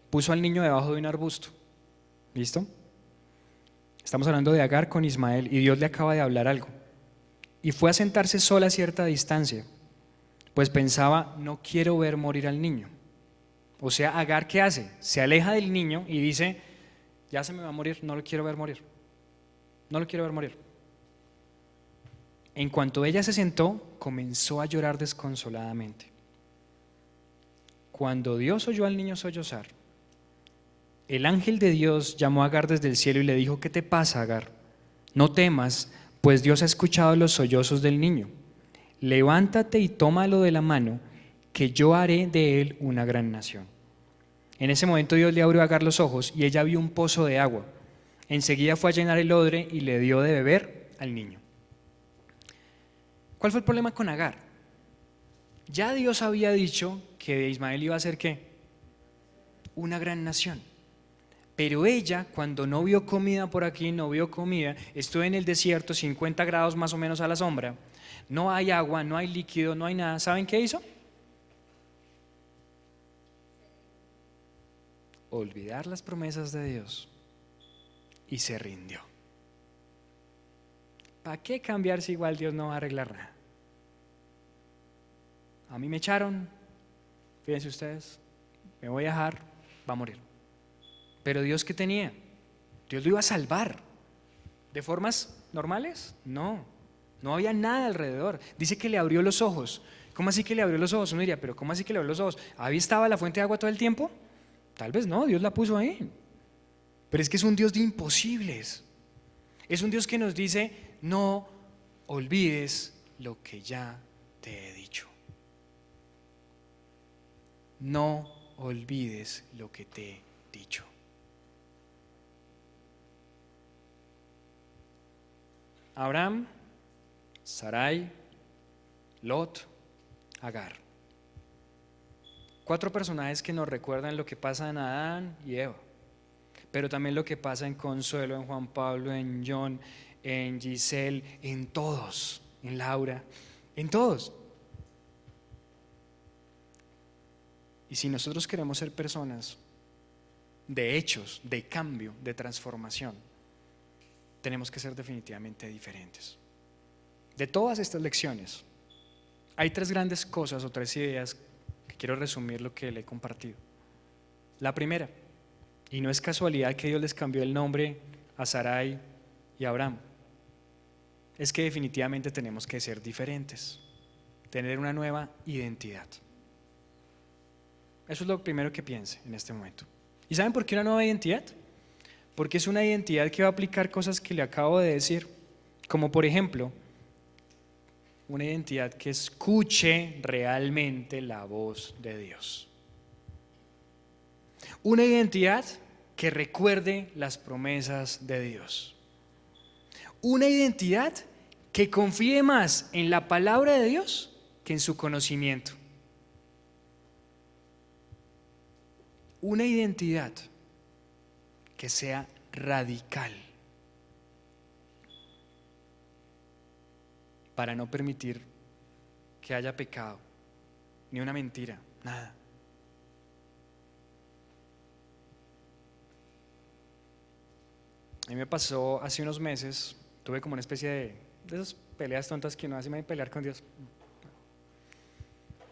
puso al niño debajo de un arbusto. ¿Listo? Estamos hablando de Agar con Ismael y Dios le acaba de hablar algo. Y fue a sentarse sola a cierta distancia, pues pensaba, no quiero ver morir al niño. O sea, Agar, ¿qué hace? Se aleja del niño y dice, ya se me va a morir, no lo quiero ver morir. No lo quiero ver morir. En cuanto ella se sentó, comenzó a llorar desconsoladamente. Cuando Dios oyó al niño sollozar, el ángel de Dios llamó a Agar desde el cielo y le dijo, ¿qué te pasa, Agar? No temas, pues Dios ha escuchado los sollozos del niño. Levántate y tómalo de la mano, que yo haré de él una gran nación. En ese momento Dios le abrió a Agar los ojos y ella vio un pozo de agua. Enseguida fue a llenar el odre y le dio de beber al niño. ¿Cuál fue el problema con Agar? Ya Dios había dicho que de Ismael iba a ser qué? Una gran nación. Pero ella, cuando no vio comida por aquí, no vio comida, estuvo en el desierto, 50 grados más o menos a la sombra, no hay agua, no hay líquido, no hay nada. ¿Saben qué hizo? Olvidar las promesas de Dios y se rindió. ¿Para qué cambiar si igual Dios no va a arreglar nada? A mí me echaron, fíjense ustedes, me voy a dejar, va a morir. Pero Dios qué tenía? Dios lo iba a salvar. ¿De formas normales? No. No había nada alrededor. Dice que le abrió los ojos. ¿Cómo así que le abrió los ojos? Uno diría, pero ¿cómo así que le abrió los ojos? ¿Ahí estaba la fuente de agua todo el tiempo? Tal vez no, Dios la puso ahí. Pero es que es un Dios de imposibles. Es un Dios que nos dice, no olvides lo que ya te he dicho. No olvides lo que te he dicho. Abraham, Sarai, Lot, Agar. Cuatro personajes que nos recuerdan lo que pasa en Adán y Eva, pero también lo que pasa en Consuelo, en Juan Pablo, en John, en Giselle, en todos, en Laura, en todos. Y si nosotros queremos ser personas de hechos, de cambio, de transformación, tenemos que ser definitivamente diferentes. De todas estas lecciones, hay tres grandes cosas o tres ideas que quiero resumir lo que le he compartido. La primera, y no es casualidad que Dios les cambió el nombre a Sarai y a Abraham, es que definitivamente tenemos que ser diferentes, tener una nueva identidad. Eso es lo primero que piense en este momento. ¿Y saben por qué una nueva identidad? Porque es una identidad que va a aplicar cosas que le acabo de decir, como por ejemplo, una identidad que escuche realmente la voz de Dios. Una identidad que recuerde las promesas de Dios. Una identidad que confíe más en la palabra de Dios que en su conocimiento. Una identidad que sea radical para no permitir que haya pecado, ni una mentira, nada. A mí me pasó hace unos meses, tuve como una especie de, de esas peleas tontas que no hacen pelear con Dios.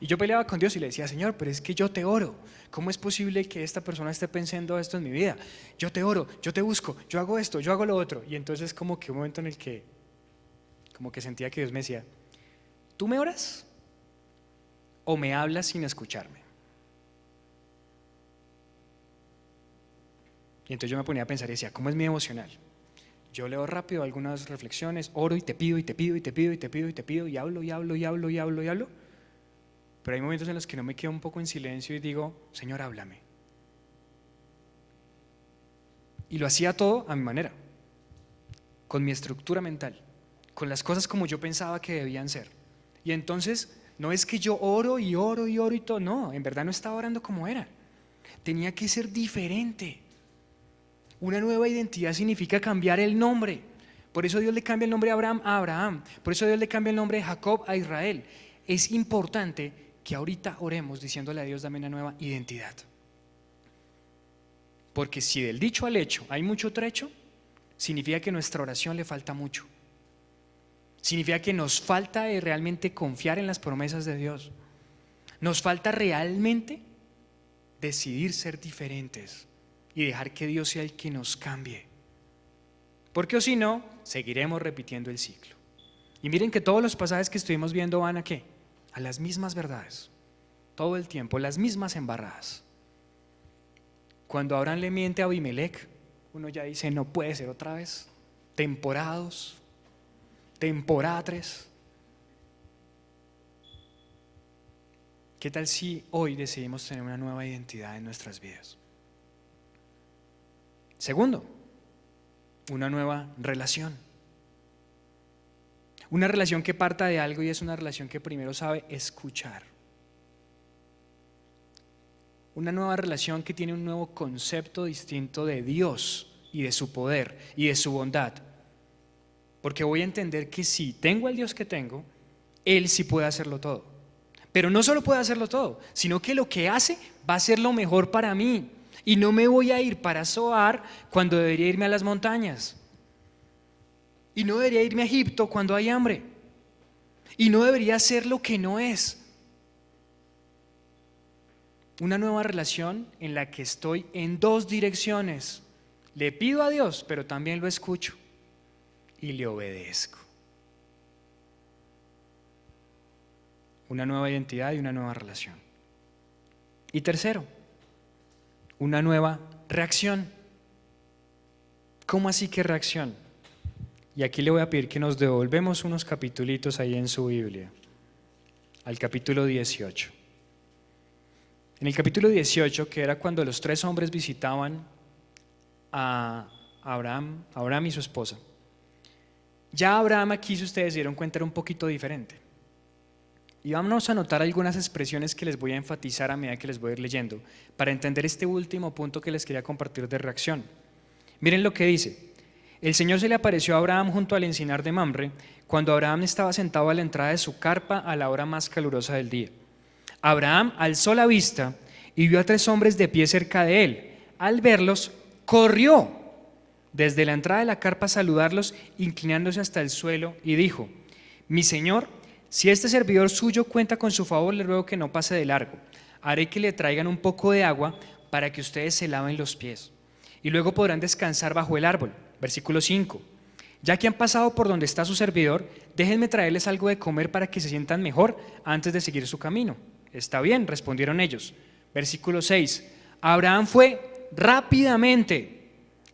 Y yo peleaba con Dios y le decía, Señor, pero es que yo te oro. ¿Cómo es posible que esta persona esté pensando esto en mi vida? Yo te oro, yo te busco, yo hago esto, yo hago lo otro. Y entonces como que un momento en el que, como que sentía que Dios me decía, ¿tú me oras? ¿O me hablas sin escucharme? Y entonces yo me ponía a pensar y decía, ¿cómo es mi emocional? Yo leo rápido algunas reflexiones, oro y te pido y te pido y te pido y te pido y te pido y hablo y hablo y hablo y hablo y hablo. Pero hay momentos en los que no me quedo un poco en silencio y digo, Señor, háblame. Y lo hacía todo a mi manera, con mi estructura mental, con las cosas como yo pensaba que debían ser. Y entonces no es que yo oro y oro y oro y todo, no, en verdad no estaba orando como era. Tenía que ser diferente. Una nueva identidad significa cambiar el nombre. Por eso Dios le cambia el nombre a Abraham a Abraham. Por eso Dios le cambia el nombre de Jacob a Israel. Es importante que ahorita oremos diciéndole a Dios, dame una nueva identidad. Porque si del dicho al hecho hay mucho trecho, significa que nuestra oración le falta mucho. Significa que nos falta realmente confiar en las promesas de Dios. Nos falta realmente decidir ser diferentes y dejar que Dios sea el que nos cambie. Porque o si no, seguiremos repitiendo el ciclo. Y miren que todos los pasajes que estuvimos viendo van a qué? A las mismas verdades. Todo el tiempo, las mismas embarradas. Cuando Abraham le miente a Abimelech, uno ya dice, no puede ser otra vez. Temporadas, temporada 3. ¿Qué tal si hoy decidimos tener una nueva identidad en nuestras vidas? Segundo, una nueva relación. Una relación que parta de algo y es una relación que primero sabe escuchar. Una nueva relación que tiene un nuevo concepto distinto de Dios y de su poder y de su bondad. Porque voy a entender que si tengo al Dios que tengo, Él sí puede hacerlo todo. Pero no solo puede hacerlo todo, sino que lo que hace va a ser lo mejor para mí. Y no me voy a ir para Zoar cuando debería irme a las montañas. Y no debería irme a Egipto cuando hay hambre. Y no debería ser lo que no es. Una nueva relación en la que estoy en dos direcciones. Le pido a Dios, pero también lo escucho y le obedezco. Una nueva identidad y una nueva relación. Y tercero, una nueva reacción. ¿Cómo así que reacción? Y aquí le voy a pedir que nos devolvemos unos capitulitos ahí en su Biblia, al capítulo 18. En el capítulo 18, que era cuando los tres hombres visitaban a Abraham, Abraham y su esposa, ya Abraham aquí, si ustedes dieron cuenta, era un poquito diferente. Y vamos a notar algunas expresiones que les voy a enfatizar a medida que les voy a ir leyendo, para entender este último punto que les quería compartir de reacción. Miren lo que dice. El Señor se le apareció a Abraham junto al encinar de Mamre, cuando Abraham estaba sentado a la entrada de su carpa a la hora más calurosa del día. Abraham alzó la vista y vio a tres hombres de pie cerca de él. Al verlos, corrió desde la entrada de la carpa a saludarlos, inclinándose hasta el suelo, y dijo, Mi Señor, si este servidor suyo cuenta con su favor, le ruego que no pase de largo. Haré que le traigan un poco de agua para que ustedes se laven los pies. Y luego podrán descansar bajo el árbol. Versículo 5. Ya que han pasado por donde está su servidor, déjenme traerles algo de comer para que se sientan mejor antes de seguir su camino. Está bien, respondieron ellos. Versículo 6. Abraham fue rápidamente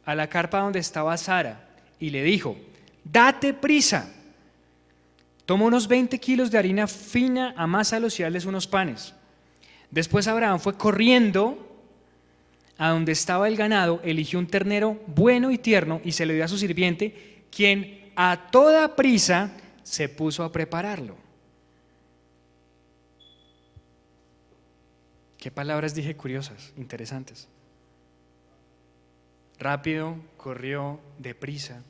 a la carpa donde estaba Sara y le dijo, date prisa Toma unos 20 kilos de harina fina, amásalo y dales unos panes. Después Abraham fue corriendo a donde estaba el ganado, eligió un ternero bueno y tierno y se le dio a su sirviente, quien a toda prisa se puso a prepararlo. ¿Qué palabras dije curiosas, interesantes? Rápido, corrió, deprisa.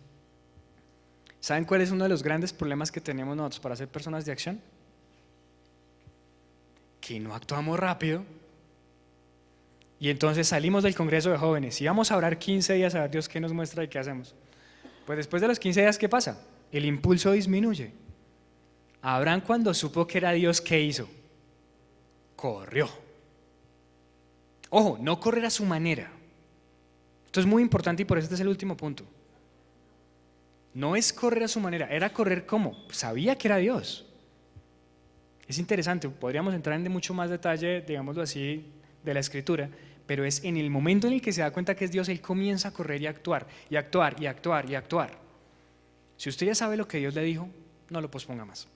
¿Saben cuál es uno de los grandes problemas que tenemos nosotros para ser personas de acción? Que no actuamos rápido. Y entonces salimos del Congreso de Jóvenes y vamos a orar 15 días a ver Dios qué nos muestra y qué hacemos. Pues después de los 15 días, ¿qué pasa? El impulso disminuye. Abraham cuando supo que era Dios, ¿qué hizo? Corrió. Ojo, no correr a su manera. Esto es muy importante y por eso este es el último punto. No es correr a su manera, era correr como, sabía que era Dios. Es interesante, podríamos entrar en mucho más detalle, digámoslo así, de la escritura, pero es en el momento en el que se da cuenta que es Dios, Él comienza a correr y a actuar, y actuar, y actuar, y actuar. Si usted ya sabe lo que Dios le dijo, no lo posponga más.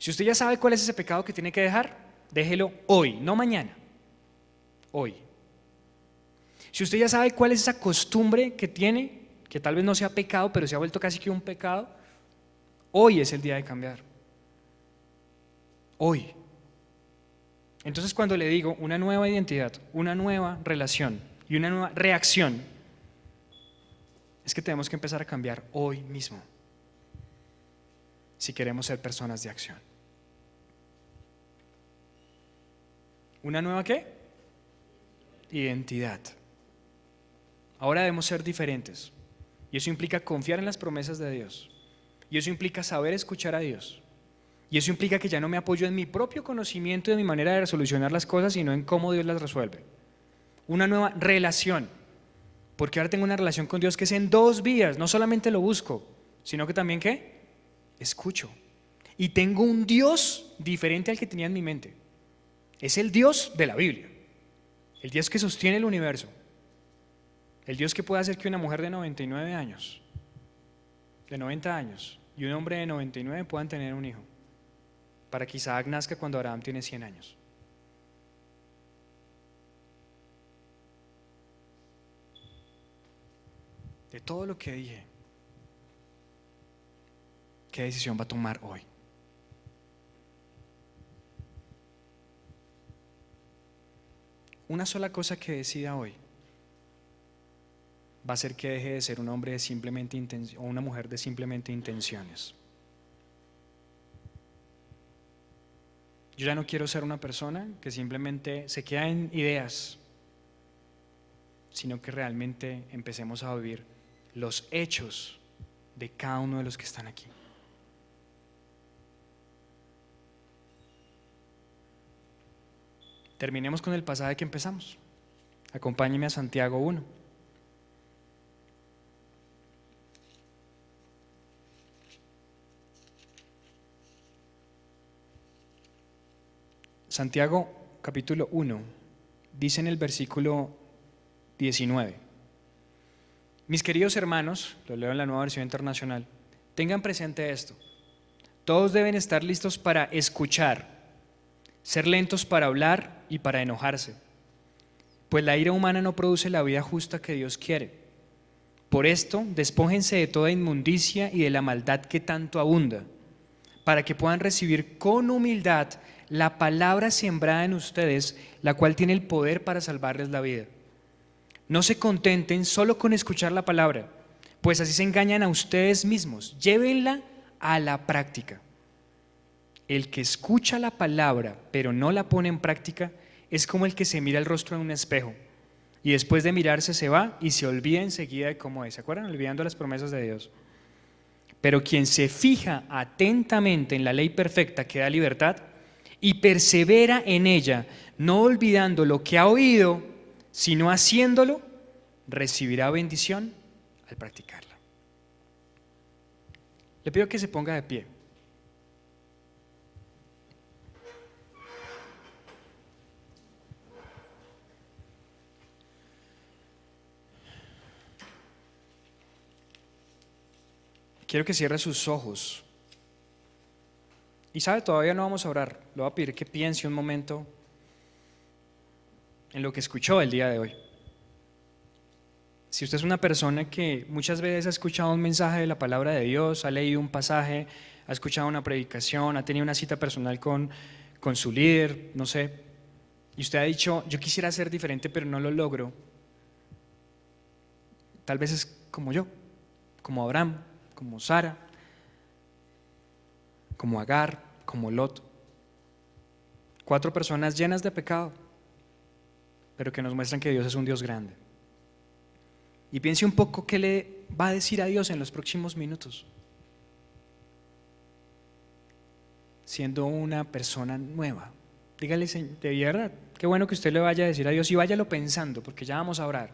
Si usted ya sabe cuál es ese pecado que tiene que dejar, déjelo hoy, no mañana, hoy. Si usted ya sabe cuál es esa costumbre que tiene, que tal vez no sea pecado, pero se ha vuelto casi que un pecado, hoy es el día de cambiar. Hoy. Entonces cuando le digo una nueva identidad, una nueva relación y una nueva reacción, es que tenemos que empezar a cambiar hoy mismo si queremos ser personas de acción. ¿Una nueva qué? Identidad. Ahora debemos ser diferentes. Y eso implica confiar en las promesas de Dios. Y eso implica saber escuchar a Dios. Y eso implica que ya no me apoyo en mi propio conocimiento y en mi manera de resolucionar las cosas, sino en cómo Dios las resuelve. Una nueva relación. Porque ahora tengo una relación con Dios que es en dos vías. No solamente lo busco, sino que también qué? Escucho. Y tengo un Dios diferente al que tenía en mi mente. Es el Dios de la Biblia. El Dios que sostiene el universo. El Dios que puede hacer que una mujer de 99 años, de 90 años, y un hombre de 99 puedan tener un hijo. Para que Isaac nazca cuando Abraham tiene 100 años. De todo lo que dije, ¿qué decisión va a tomar hoy? Una sola cosa que decida hoy va a hacer que deje de ser un hombre de simplemente o una mujer de simplemente intenciones. Yo ya no quiero ser una persona que simplemente se queda en ideas, sino que realmente empecemos a vivir los hechos de cada uno de los que están aquí. Terminemos con el pasaje que empezamos. Acompáñeme a Santiago 1. Santiago capítulo 1 dice en el versículo 19, mis queridos hermanos, lo leo en la nueva versión internacional, tengan presente esto, todos deben estar listos para escuchar, ser lentos para hablar y para enojarse, pues la ira humana no produce la vida justa que Dios quiere. Por esto, despójense de toda inmundicia y de la maldad que tanto abunda, para que puedan recibir con humildad la palabra sembrada en ustedes, la cual tiene el poder para salvarles la vida. No se contenten solo con escuchar la palabra, pues así se engañan a ustedes mismos. Llévenla a la práctica. El que escucha la palabra pero no la pone en práctica es como el que se mira el rostro en un espejo y después de mirarse se va y se olvida enseguida de cómo es. ¿Se acuerdan? Olvidando las promesas de Dios. Pero quien se fija atentamente en la ley perfecta que da libertad, y persevera en ella, no olvidando lo que ha oído, sino haciéndolo, recibirá bendición al practicarla. Le pido que se ponga de pie. Quiero que cierre sus ojos. Y sabe, todavía no vamos a orar. Le voy a pedir que piense un momento en lo que escuchó el día de hoy. Si usted es una persona que muchas veces ha escuchado un mensaje de la palabra de Dios, ha leído un pasaje, ha escuchado una predicación, ha tenido una cita personal con, con su líder, no sé, y usted ha dicho, yo quisiera ser diferente, pero no lo logro, tal vez es como yo, como Abraham, como Sara, como Agar, como Lot. Cuatro personas llenas de pecado, pero que nos muestran que Dios es un Dios grande. Y piense un poco qué le va a decir a Dios en los próximos minutos. Siendo una persona nueva. Dígale, de verdad, qué bueno que usted le vaya a decir a Dios y váyalo pensando, porque ya vamos a orar.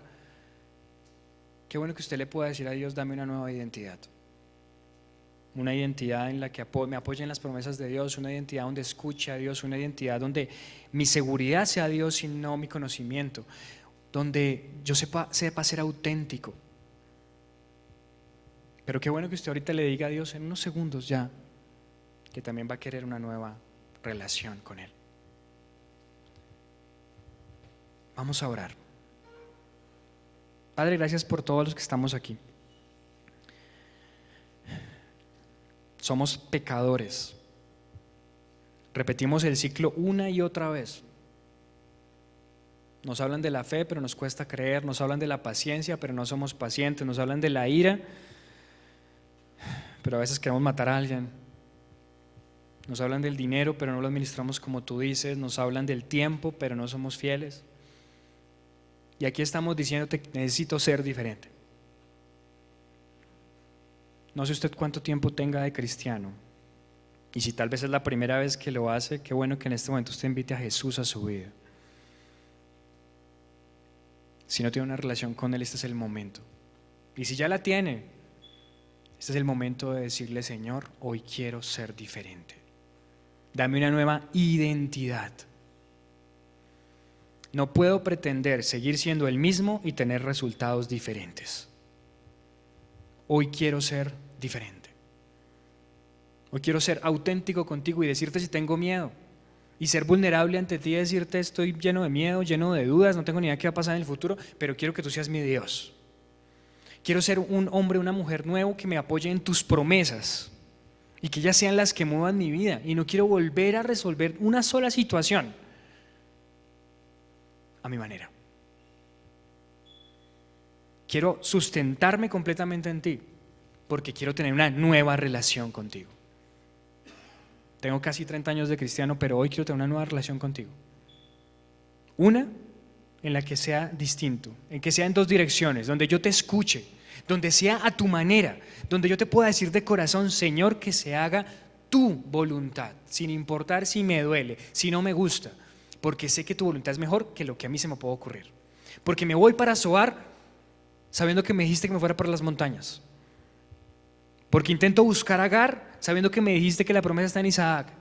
Qué bueno que usted le pueda decir a Dios, dame una nueva identidad una identidad en la que me apoye en las promesas de Dios, una identidad donde escuche a Dios, una identidad donde mi seguridad sea Dios y no mi conocimiento, donde yo sepa, sepa ser auténtico. Pero qué bueno que usted ahorita le diga a Dios en unos segundos ya que también va a querer una nueva relación con Él. Vamos a orar. Padre, gracias por todos los que estamos aquí. Somos pecadores. Repetimos el ciclo una y otra vez. Nos hablan de la fe, pero nos cuesta creer. Nos hablan de la paciencia, pero no somos pacientes. Nos hablan de la ira, pero a veces queremos matar a alguien. Nos hablan del dinero, pero no lo administramos como tú dices. Nos hablan del tiempo, pero no somos fieles. Y aquí estamos diciéndote que necesito ser diferente. No sé usted cuánto tiempo tenga de cristiano. Y si tal vez es la primera vez que lo hace, qué bueno que en este momento usted invite a Jesús a su vida. Si no tiene una relación con Él, este es el momento. Y si ya la tiene, este es el momento de decirle, Señor, hoy quiero ser diferente. Dame una nueva identidad. No puedo pretender seguir siendo el mismo y tener resultados diferentes. Hoy quiero ser diferente. Hoy quiero ser auténtico contigo y decirte si tengo miedo. Y ser vulnerable ante ti y decirte estoy lleno de miedo, lleno de dudas, no tengo ni idea qué va a pasar en el futuro, pero quiero que tú seas mi Dios. Quiero ser un hombre, una mujer nuevo que me apoye en tus promesas y que ellas sean las que muevan mi vida. Y no quiero volver a resolver una sola situación a mi manera. Quiero sustentarme completamente en ti porque quiero tener una nueva relación contigo. Tengo casi 30 años de cristiano, pero hoy quiero tener una nueva relación contigo. Una en la que sea distinto, en que sea en dos direcciones, donde yo te escuche, donde sea a tu manera, donde yo te pueda decir de corazón, Señor, que se haga tu voluntad, sin importar si me duele, si no me gusta, porque sé que tu voluntad es mejor que lo que a mí se me puede ocurrir. Porque me voy para Soar sabiendo que me dijiste que me fuera para las montañas. Porque intento buscar a Agar sabiendo que me dijiste que la promesa está en Isaac.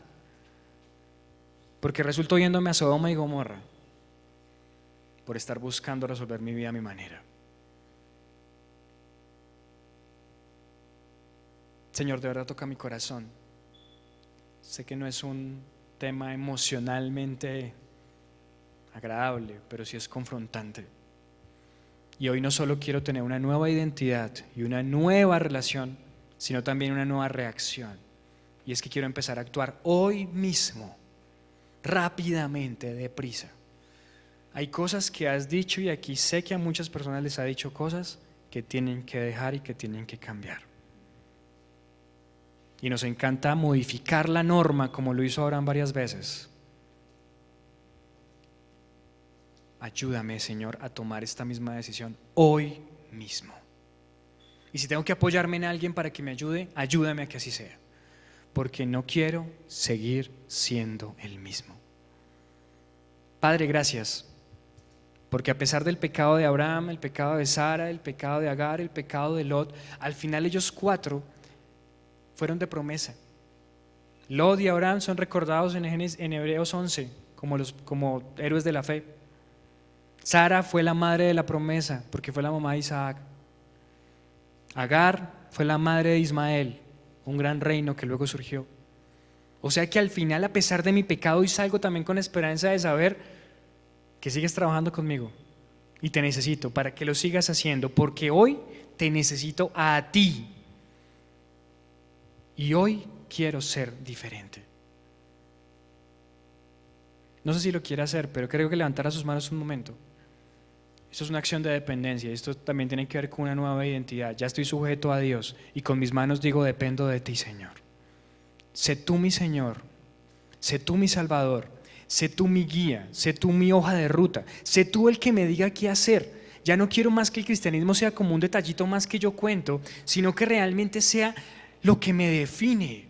Porque resulto yéndome a Sodoma y Gomorra por estar buscando resolver mi vida a mi manera. Señor, de verdad toca mi corazón. Sé que no es un tema emocionalmente agradable, pero sí es confrontante. Y hoy no solo quiero tener una nueva identidad y una nueva relación, sino también una nueva reacción. Y es que quiero empezar a actuar hoy mismo, rápidamente, deprisa. Hay cosas que has dicho y aquí sé que a muchas personas les ha dicho cosas que tienen que dejar y que tienen que cambiar. Y nos encanta modificar la norma como lo hizo Abraham varias veces. Ayúdame, Señor, a tomar esta misma decisión hoy mismo. Y si tengo que apoyarme en alguien para que me ayude, ayúdame a que así sea. Porque no quiero seguir siendo el mismo. Padre, gracias. Porque a pesar del pecado de Abraham, el pecado de Sara, el pecado de Agar, el pecado de Lot, al final ellos cuatro fueron de promesa. Lot y Abraham son recordados en, Hebreos 11 como, como héroes de la fe. Sara fue la madre de la promesa porque fue la mamá de Isaac. Agar fue la madre de Ismael, un gran reino que luego surgió. O sea que al final, a pesar de mi pecado, hoy salgo también con esperanza de saber que sigues trabajando conmigo y te necesito para que lo sigas haciendo, porque hoy te necesito a ti. Y hoy quiero ser diferente. No sé si lo quiere hacer, pero creo que levantar a sus manos un momento. Esto es una acción de dependencia. Esto también tiene que ver con una nueva identidad. Ya estoy sujeto a Dios y con mis manos digo, dependo de ti, Señor. Sé tú mi Señor. Sé tú mi Salvador. Sé tú mi guía. Sé tú mi hoja de ruta. Sé tú el que me diga qué hacer. Ya no quiero más que el cristianismo sea como un detallito más que yo cuento, sino que realmente sea lo que me define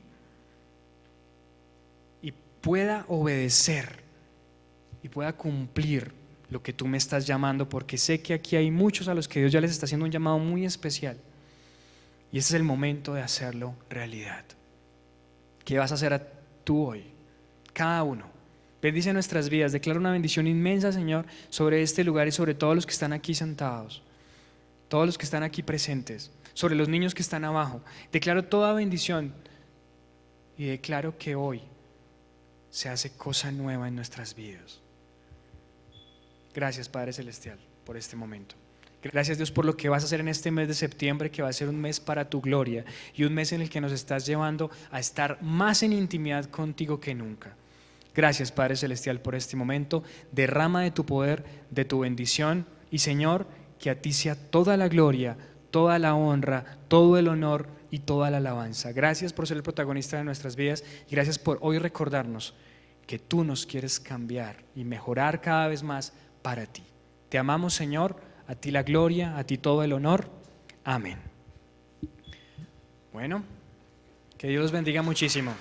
y pueda obedecer y pueda cumplir lo que tú me estás llamando, porque sé que aquí hay muchos a los que Dios ya les está haciendo un llamado muy especial. Y este es el momento de hacerlo realidad. ¿Qué vas a hacer tú hoy? Cada uno. Bendice nuestras vidas. Declara una bendición inmensa, Señor, sobre este lugar y sobre todos los que están aquí sentados, todos los que están aquí presentes, sobre los niños que están abajo. Declaro toda bendición y declaro que hoy se hace cosa nueva en nuestras vidas. Gracias Padre Celestial por este momento. Gracias Dios por lo que vas a hacer en este mes de septiembre, que va a ser un mes para tu gloria y un mes en el que nos estás llevando a estar más en intimidad contigo que nunca. Gracias Padre Celestial por este momento. Derrama de tu poder, de tu bendición y Señor, que a ti sea toda la gloria, toda la honra, todo el honor y toda la alabanza. Gracias por ser el protagonista de nuestras vidas y gracias por hoy recordarnos que tú nos quieres cambiar y mejorar cada vez más para ti. Te amamos, Señor, a ti la gloria, a ti todo el honor. Amén. Bueno, que Dios los bendiga muchísimo.